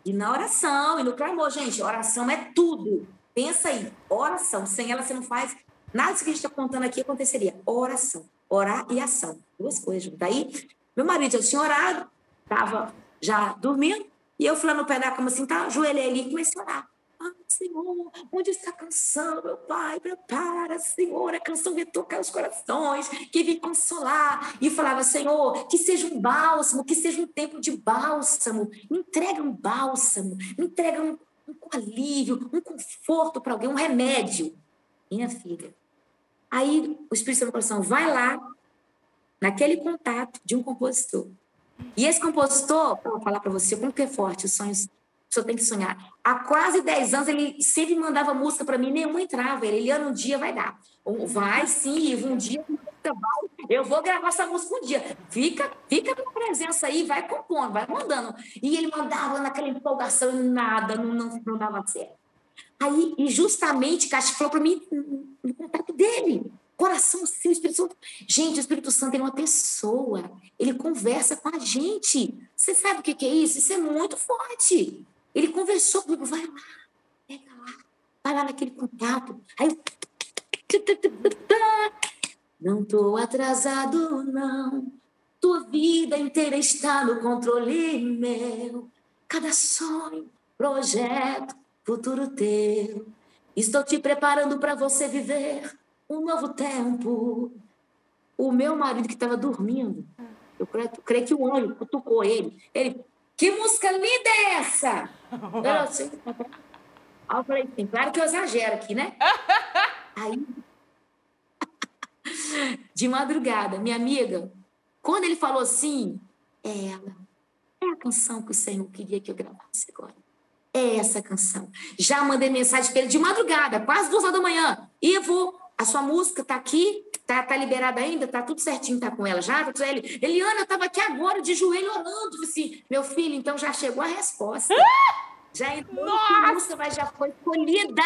e na oração, e no clamor, gente, oração é tudo. Pensa aí, oração, sem ela você não faz Nada disso que a gente está contando aqui aconteceria. Oração. Orar e ação. Duas coisas. Daí, meu marido já tinha orado, estava já dormindo, e eu fui lá no pé da cama assim, tá, ajoelhei ali e comecei a orar. Ah, Senhor, onde está a canção, meu Pai? Prepara, Senhor, a canção vem tocar os corações, que vem consolar. E falava, Senhor, que seja um bálsamo, que seja um tempo de bálsamo. Me entrega um bálsamo, me entrega um, um alívio, um conforto para alguém, um remédio. Minha filha, Aí o Espírito Santo falou assim: vai lá, naquele contato de um compositor. E esse compositor, vou falar para você como que é forte os sonhos, senhor tem que sonhar. Há quase 10 anos ele sempre mandava música para mim, nenhuma entrava. Ele, Eliana, um dia vai dar. Vai sim, um dia eu vou gravar essa música um dia. Fica, fica com presença aí, vai compondo, vai mandando. E ele mandava naquela empolgação e nada, não, não, não dava certo. Aí, e justamente, Cássio falou para mim no contato dele. Coração seu, Espírito Santo. Gente, o Espírito Santo é uma pessoa. Ele conversa com a gente. Você sabe o que é isso? Isso é muito forte. Ele conversou comigo. Vai lá, pega lá, vai lá naquele contato. Aí. Não estou atrasado, não. Tua vida inteira está no controle meu. Cada sonho, projeto, futuro teu. Estou te preparando para você viver um novo tempo. O meu marido que estava dormindo, eu creio, creio, que o anjo cutucou ele. Ele, que música linda é essa? [LAUGHS] Eu assim, Aí eu falei assim, claro que eu exagero aqui, né? [LAUGHS] Aí, de madrugada, minha amiga, quando ele falou assim, é ela, é a canção que o Senhor queria que eu gravasse agora é essa canção. Já mandei mensagem para ele de madrugada, quase duas horas da manhã. Ivo, a sua música tá aqui, tá, tá liberada ainda, tá tudo certinho, tá com ela já? Tá ele, Eliana, eu tava aqui agora de joelho orando. Assim, meu filho, então já chegou a resposta. Já entrou Nossa! música, mas já foi escolhida.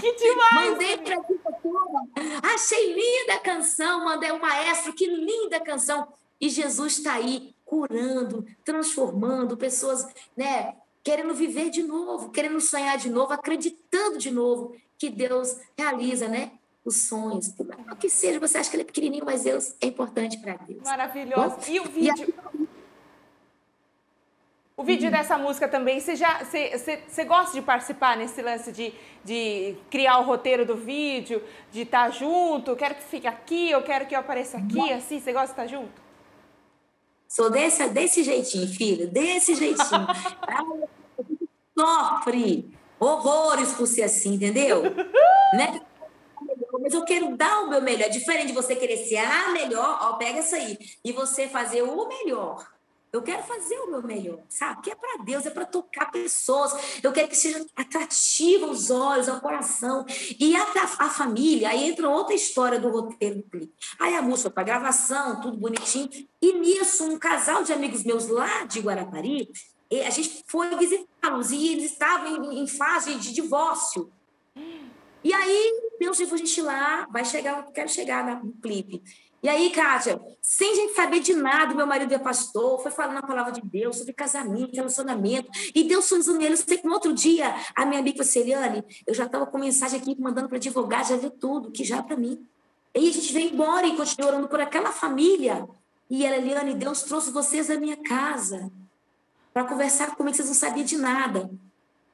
Que demais! Mandei pra toda. Achei linda a canção, mandei o maestro, que linda canção. E Jesus está aí curando, transformando pessoas, né? Querendo viver de novo, querendo sonhar de novo, acreditando de novo que Deus realiza, né? Os sonhos. O que seja, você acha que ele é pequenininho, mas Deus é importante para Deus. Maravilhoso. Bom, e o vídeo? E o vídeo uhum. dessa música também, você já você, você, você, gosta de participar nesse lance de, de criar o roteiro do vídeo, de estar junto? Quero que fique aqui, eu quero que eu apareça aqui, assim, você gosta de estar junto? Sou desse, desse jeitinho, filho, desse jeitinho. [LAUGHS] Sofre horrores por ser assim, entendeu? [LAUGHS] né? Mas eu quero dar o meu melhor. Diferente de você querer ser a melhor, ó, pega essa aí. E você fazer o melhor. Eu quero fazer o meu melhor, sabe? Que é para Deus, é para tocar pessoas. Eu quero que seja atrativo aos olhos, ao coração. E a, a, família, aí entra outra história do roteiro do clipe. Aí a música para gravação, tudo bonitinho. E nisso, um casal de amigos meus lá de Guarapari, a gente foi visitá-los e eles estavam em, em fase de divórcio. E aí, Deus levou a gente lá, vai chegar, quero chegar no clipe. E aí, Kátia, sem gente saber de nada, meu marido é pastor, foi falando a palavra de Deus sobre casamento, relacionamento, e Deus foi usando ele. Eu sei que no outro dia, a minha amiga Celiane, eu já estava com mensagem aqui mandando para advogar, já viu tudo, que já é para mim. E a gente veio embora e continuou orando por aquela família. E ela, Eliane, Deus trouxe vocês da minha casa para conversar comigo, vocês não sabiam de nada.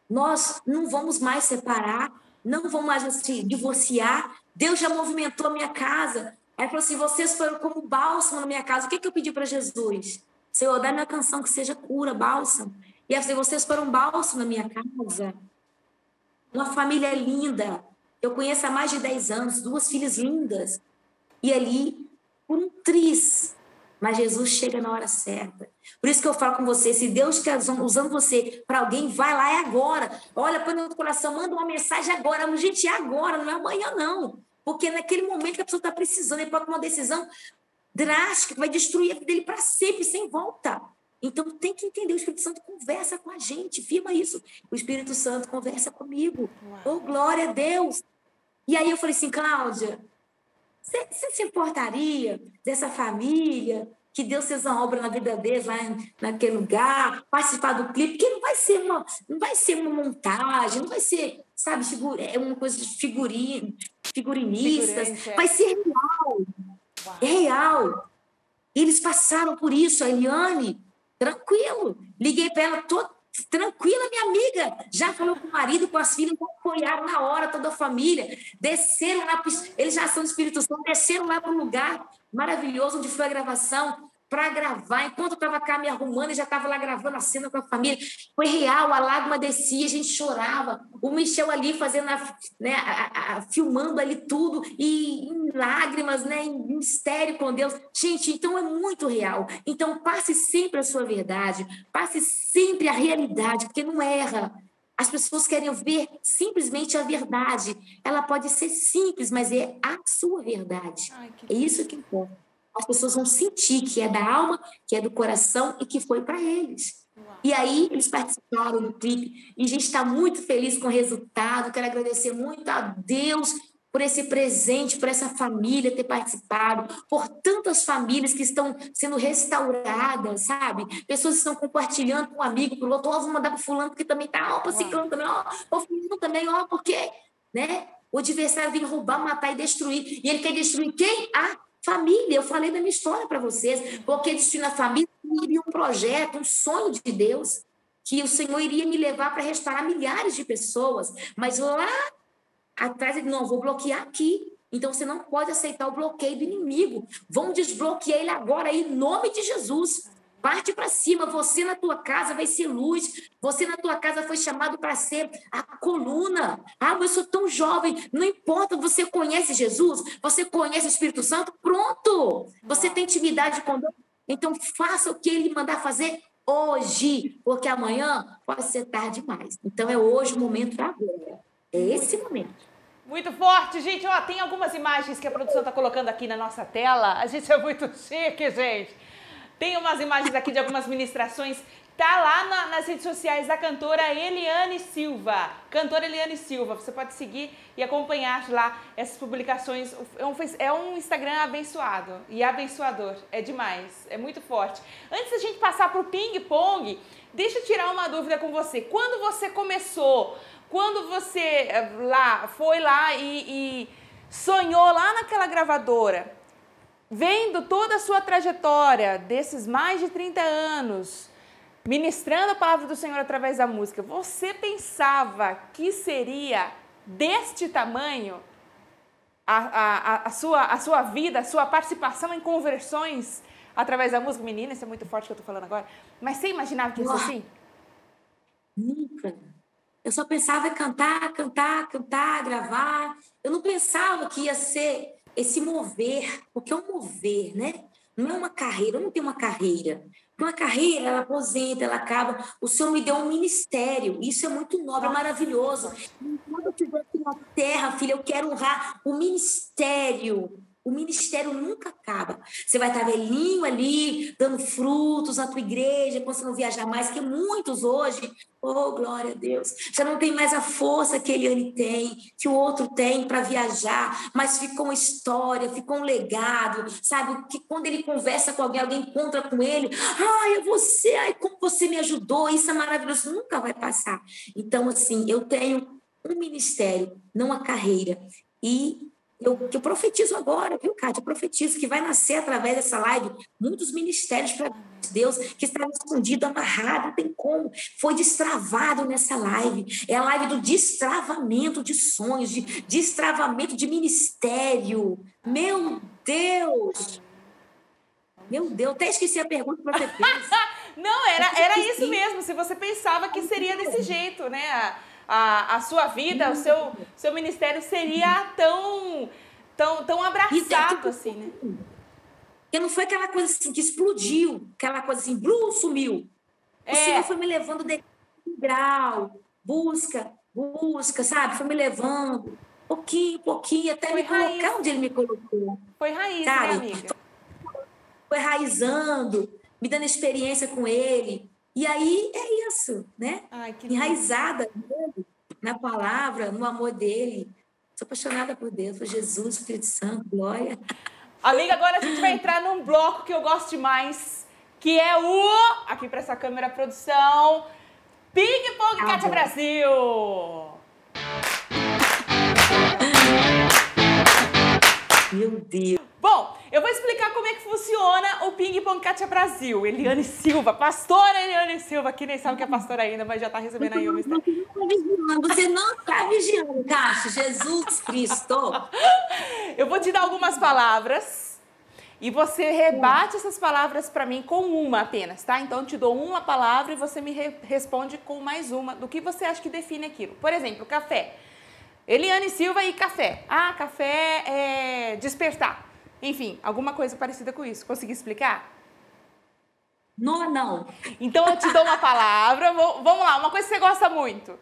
Nós não vamos mais separar, não vamos mais se divorciar. Deus já movimentou a minha casa. Aí falou assim: vocês foram como bálsamo na minha casa. O que, que eu pedi para Jesus? Senhor, dá minha canção que seja cura, bálsamo. E aí, vocês foram bálsamo na minha casa. Uma família linda. Eu conheço há mais de 10 anos, duas filhas lindas. E ali, por um triz, mas Jesus chega na hora certa. Por isso que eu falo com você, se Deus está usando você para alguém, vai lá, é agora. Olha, põe no coração, manda uma mensagem agora. Gente, é agora, não é amanhã, não. Porque naquele momento que a pessoa está precisando, ele pode tomar uma decisão drástica que vai destruir a vida dele para sempre, sem volta. Então tem que entender, o Espírito Santo conversa com a gente, firma isso. O Espírito Santo conversa comigo. Oh, glória a Deus! E aí eu falei assim, Cláudia, você, você se importaria dessa família que Deus fez uma obra na vida deles lá naquele lugar, participar do clipe, que não vai ser uma, não vai ser uma montagem, não vai ser, sabe, é uma coisa de figurinha, figurinistas, é. vai ser real. Uau. É real. Eles passaram por isso, a Eliane, tranquilo. Liguei para ela, tô tranquila, minha amiga. Já falou com o marido, com as filhas, apoiaram na hora, toda a família. Desceram lá, eles já são do Espírito Santo, desceram lá para um lugar maravilhoso onde foi a gravação para gravar. Enquanto eu estava cá me arrumando, e já estava lá gravando a cena com a família. Foi real, a lágrima descia, a gente chorava. O Michel ali fazendo, a, né, a, a, filmando ali tudo, e em lágrimas, né, em mistério com Deus. Gente, então é muito real. Então passe sempre a sua verdade, passe sempre a realidade, porque não erra. As pessoas querem ver simplesmente a verdade. Ela pode ser simples, mas é a sua verdade. Ai, é isso que importa as pessoas vão sentir que é da alma, que é do coração e que foi para eles. E aí eles participaram do clipe e a gente está muito feliz com o resultado. Quero agradecer muito a Deus por esse presente, por essa família ter participado, por tantas famílias que estão sendo restauradas, sabe? Pessoas estão compartilhando com um amigo, para o outro, ó, oh, vou mandar para fulano, porque também tá, ó, para ciclano também, ó, o fulano também, ó, porque, né? O adversário vem roubar, matar e destruir. E ele quer destruir quem? A Família, eu falei da minha história para vocês, porque destino à família iria um projeto, um sonho de Deus, que o Senhor iria me levar para restaurar milhares de pessoas, mas lá atrás ele não vou bloquear aqui. Então você não pode aceitar o bloqueio do inimigo. Vamos desbloquear ele agora em nome de Jesus. Parte para cima, você na tua casa vai ser luz. Você na tua casa foi chamado para ser a coluna. Ah, mas eu sou tão jovem. Não importa, você conhece Jesus, você conhece o Espírito Santo, pronto. Você tem intimidade com Deus. Então faça o que ele mandar fazer hoje, porque amanhã pode ser tarde demais. Então é hoje o momento para agora. É esse momento. Muito forte, gente. Ó, tem algumas imagens que a produção está colocando aqui na nossa tela. A gente é muito chique, gente. Tem umas imagens aqui de algumas ministrações tá lá na, nas redes sociais da cantora Eliane Silva. Cantora Eliane Silva. Você pode seguir e acompanhar lá essas publicações. É um, é um Instagram abençoado e abençoador. É demais. É muito forte. Antes da gente passar pro ping-pong, deixa eu tirar uma dúvida com você. Quando você começou, quando você eh, lá foi lá e, e sonhou lá naquela gravadora, vendo toda a sua trajetória desses mais de 30 anos, ministrando a palavra do Senhor através da música, você pensava que seria deste tamanho a, a, a, sua, a sua vida, a sua participação em conversões através da música? Menina, isso é muito forte que eu estou falando agora. Mas você imaginava que ia ser assim? Nunca. Eu só pensava em cantar, cantar, cantar, gravar. Eu não pensava que ia ser esse mover, porque é um mover, né? Não é uma carreira, eu não tenho uma carreira. Uma carreira, ela aposenta, ela acaba. O Senhor me deu um ministério. Isso é muito nobre, é maravilhoso. Quando eu estiver aqui na terra, filha, eu quero honrar o ministério o ministério nunca acaba. Você vai estar velhinho ali, dando frutos na tua igreja, quando você não viajar mais, que muitos hoje, oh, glória a Deus, já não tem mais a força que Eliane tem, que o outro tem para viajar, mas ficou uma história, ficou um legado, sabe? Que quando ele conversa com alguém, alguém encontra com ele, ai, é você, ai, como você me ajudou, isso é maravilhoso, nunca vai passar. Então, assim, eu tenho um ministério, não a carreira, e eu, eu profetizo agora, viu, Cátia? Eu profetizo que vai nascer através dessa live muitos ministérios para Deus que estava escondido, amarrado, não tem como. Foi destravado nessa live. É a live do destravamento de sonhos, de destravamento de ministério. Meu Deus! Meu Deus, até esqueci a pergunta que você fez. [LAUGHS] não, era, era isso mesmo. Se você pensava que seria desse jeito, né? A, a sua vida, o seu, seu ministério seria tão, tão, tão abraçado assim, né? Porque não foi aquela coisa assim que explodiu, aquela coisa assim, blum, sumiu. É. O Senhor foi me levando de grau, busca, busca, sabe? Foi me levando, pouquinho, pouquinho, até foi me raiz. colocar onde Ele me colocou. Foi raiz, né, sabe? né, amiga? Foi raizando, me dando experiência com Ele. E aí é isso, né? Ai, Enraizada nele, na palavra, no amor dele. Sou apaixonada por Deus, por Jesus, Espírito Santo, glória. Amiga, agora a gente vai entrar num bloco que eu gosto demais, que é o. Aqui para essa câmera produção. Ping Pong ah, Brasil! Meu Deus! Bom, eu vou explicar como é que funciona o Ping Pong Kátia Brasil. Eliane Silva, pastora Eliane Silva, que nem sabe o que é pastora ainda, mas já está recebendo aí o mistério. Você não está vigiando, Kátia, Jesus Cristo. [LAUGHS] Eu vou te dar algumas palavras e você rebate essas palavras para mim com uma apenas, tá? Então eu te dou uma palavra e você me re responde com mais uma do que você acha que define aquilo. Por exemplo, café. Eliane Silva e café. Ah, café é despertar. Enfim, alguma coisa parecida com isso. Consegui explicar? Não, não. Então eu te dou uma palavra. Vamos lá, uma coisa que você gosta muito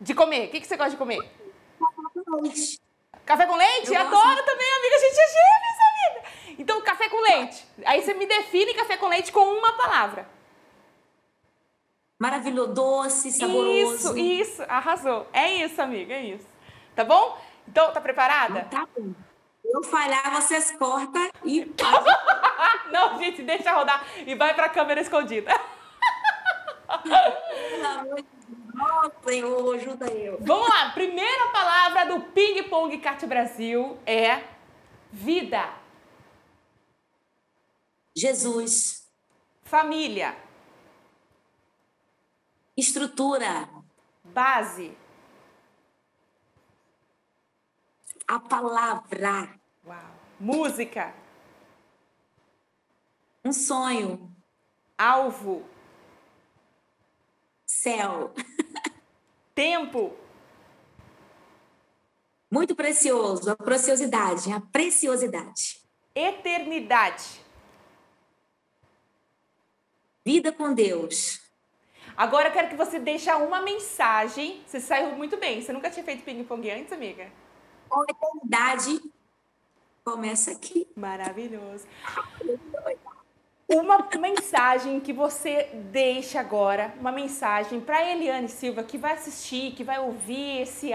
de comer. O que, que você gosta de comer? Café com leite. Café com leite? Eu Adoro gosto. também, amiga. A gente é gêmeas, amiga. Então, café com leite. Aí você me define café com leite com uma palavra. Maravilhoso, doce, saboroso. Isso, isso. Arrasou. É isso, amiga, é isso. Tá bom? Então, tá preparada? Tá bom eu falhar, vocês cortam e. [LAUGHS] Não, gente, deixa rodar e vai para a câmera escondida. Pelo amor de Senhor, ajuda eu. Vamos lá, primeira palavra do Ping Pong Cat Brasil é vida. Jesus. Família. Estrutura. Base. A palavra. Uau. Música. Um sonho. Alvo. Céu. Tempo. Muito precioso. A preciosidade. A preciosidade. Eternidade. Vida com Deus. Agora eu quero que você deixe uma mensagem. Você saiu muito bem. Você nunca tinha feito ping-pong antes, amiga? A eternidade começa aqui. Maravilhoso. uma mensagem que você deixa agora, uma mensagem para Eliane Silva que vai assistir, que vai ouvir esse,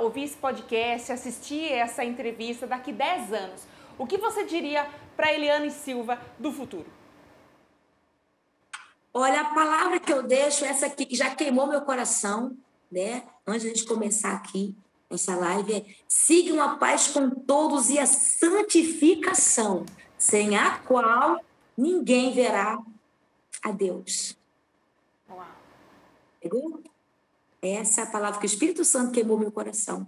ouvir esse podcast, assistir essa entrevista daqui 10 anos. O que você diria para Eliane Silva do futuro? Olha, a palavra que eu deixo, essa aqui, que já queimou meu coração, né? Antes de começar aqui, essa live, é sigam a paz com todos e a santificação, sem a qual ninguém verá a Deus. Uau. Pegou? Essa é a palavra que o Espírito Santo queimou meu coração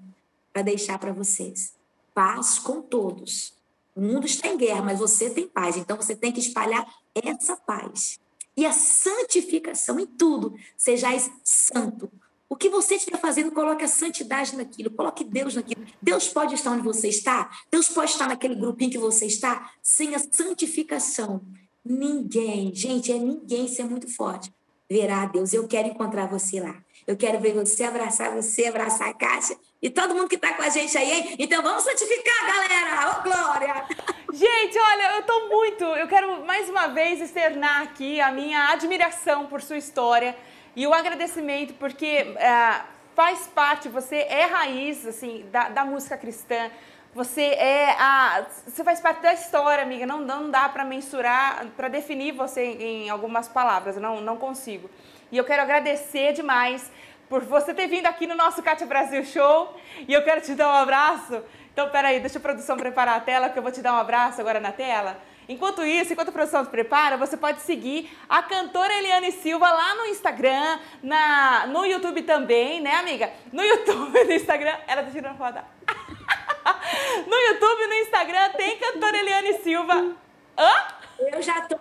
para deixar para vocês. Paz com todos. O mundo está em guerra, mas você tem paz. Então você tem que espalhar essa paz. E a santificação em tudo. Sejais santo. O que você estiver fazendo, coloque a santidade naquilo, coloque Deus naquilo. Deus pode estar onde você está, Deus pode estar naquele grupinho que você está, sem a santificação. Ninguém, gente, é ninguém ser muito forte. Verá Deus, eu quero encontrar você lá. Eu quero ver você, abraçar você, abraçar a Caixa e todo mundo que está com a gente aí, hein? Então vamos santificar, galera! Ô, Glória! Gente, olha, eu estou muito. Eu quero mais uma vez externar aqui a minha admiração por sua história e o agradecimento, porque é, faz parte, você é raiz assim, da, da música cristã. Você é a, você faz parte da história, amiga. Não, não dá para mensurar, para definir você em algumas palavras. Não, não consigo. E eu quero agradecer demais por você ter vindo aqui no nosso Cátia Brasil Show. E eu quero te dar um abraço. Então, peraí, deixa a produção preparar a tela, que eu vou te dar um abraço agora na tela. Enquanto isso, enquanto a produção se prepara, você pode seguir a cantora Eliane Silva lá no Instagram, na, no YouTube também, né, amiga? No YouTube, no Instagram, ela tá tirando foto. [LAUGHS] no YouTube, no Instagram, tem cantora Eliane Silva. Hã? Eu já tô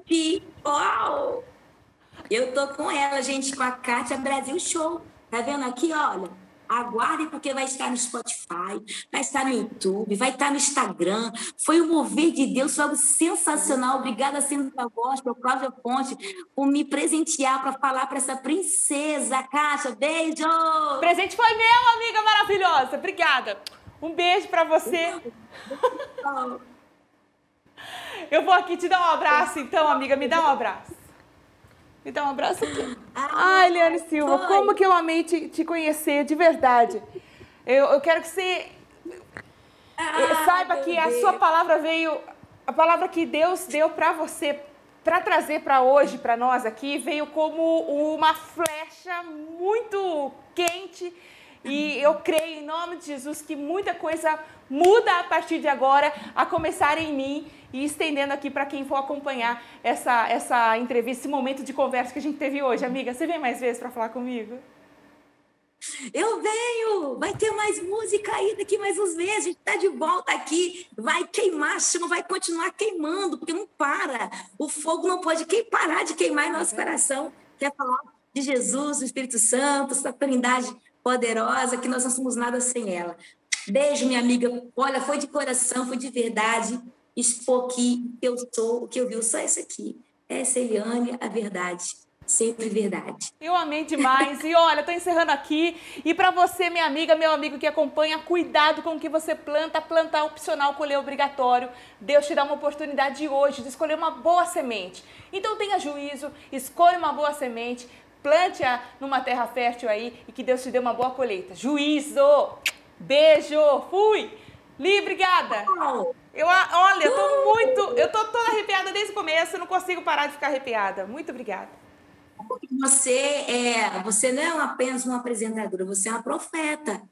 aqui. Uau! Eu tô com ela, gente, com a Kátia Brasil Show. Tá vendo aqui, olha? Aguardem, porque vai estar no Spotify, vai estar no YouTube, vai estar no Instagram. Foi um mover de Deus, foi algo sensacional. Obrigada, Sandra Gospel, Cláudia Ponte, por me presentear para falar para essa princesa. Caixa, beijo! Presente foi meu, amiga maravilhosa. Obrigada. Um beijo para você. Eu vou aqui te dar um abraço, então, amiga. Me dá um abraço. Me dá um abraço aqui. Ai, Eliane Silva, Foi. como que eu amei te, te conhecer de verdade. Eu, eu quero que você ah, saiba que a sua palavra veio, a palavra que Deus deu para você, para trazer para hoje, para nós aqui, veio como uma flecha muito quente. E eu creio em nome de Jesus que muita coisa muda a partir de agora, a começar em mim e estendendo aqui para quem for acompanhar essa, essa entrevista, esse momento de conversa que a gente teve hoje. Amiga, você vem mais vezes para falar comigo? Eu venho! Vai ter mais música aí daqui mais uns meses. A gente está de volta aqui. Vai queimar chama, vai continuar queimando, porque não para. O fogo não pode parar de queimar em nosso coração. Quer falar de Jesus, do Espírito Santo, essa trindade poderosa, que nós não somos nada sem ela. Beijo, minha amiga. Olha, foi de coração, foi de verdade expor que eu sou, o que eu vi, só isso aqui. Essa é Eliane, a verdade. Sempre verdade. Eu amei demais. E olha, tô encerrando aqui. E para você, minha amiga, meu amigo que acompanha, cuidado com o que você planta. Plantar opcional, colher obrigatório. Deus te dá uma oportunidade hoje de escolher uma boa semente. Então tenha juízo, escolha uma boa semente, plante-a numa terra fértil aí e que Deus te dê uma boa colheita. Juízo! Beijo! Fui! Li, obrigada! Eu, olha, eu tô muito. Eu tô toda arrepiada desde o começo, não consigo parar de ficar arrepiada. Muito obrigada. Você é, você não é apenas uma apresentadora, você é uma profeta.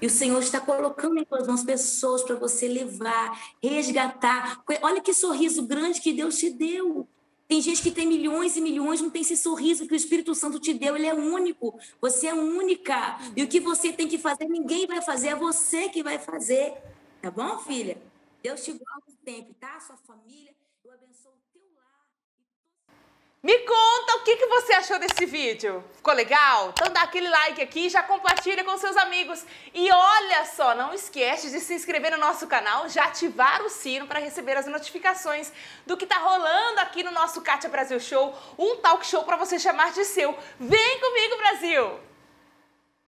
E o Senhor está colocando em suas mãos pessoas para você levar, resgatar. Olha que sorriso grande que Deus te deu. Tem gente que tem milhões e milhões, não tem esse sorriso que o Espírito Santo te deu, ele é único. Você é única. E o que você tem que fazer, ninguém vai fazer, é você que vai fazer. Tá bom, filha? Deus te guarde sempre, tá? Sua família. Eu abençoo o teu lar. Me conta o que, que você achou desse vídeo. Ficou legal? Então dá aquele like aqui, já compartilha com seus amigos. E olha só, não esquece de se inscrever no nosso canal, já ativar o sino para receber as notificações do que tá rolando aqui no nosso Kátia Brasil Show, um talk show para você chamar de seu. Vem comigo, Brasil!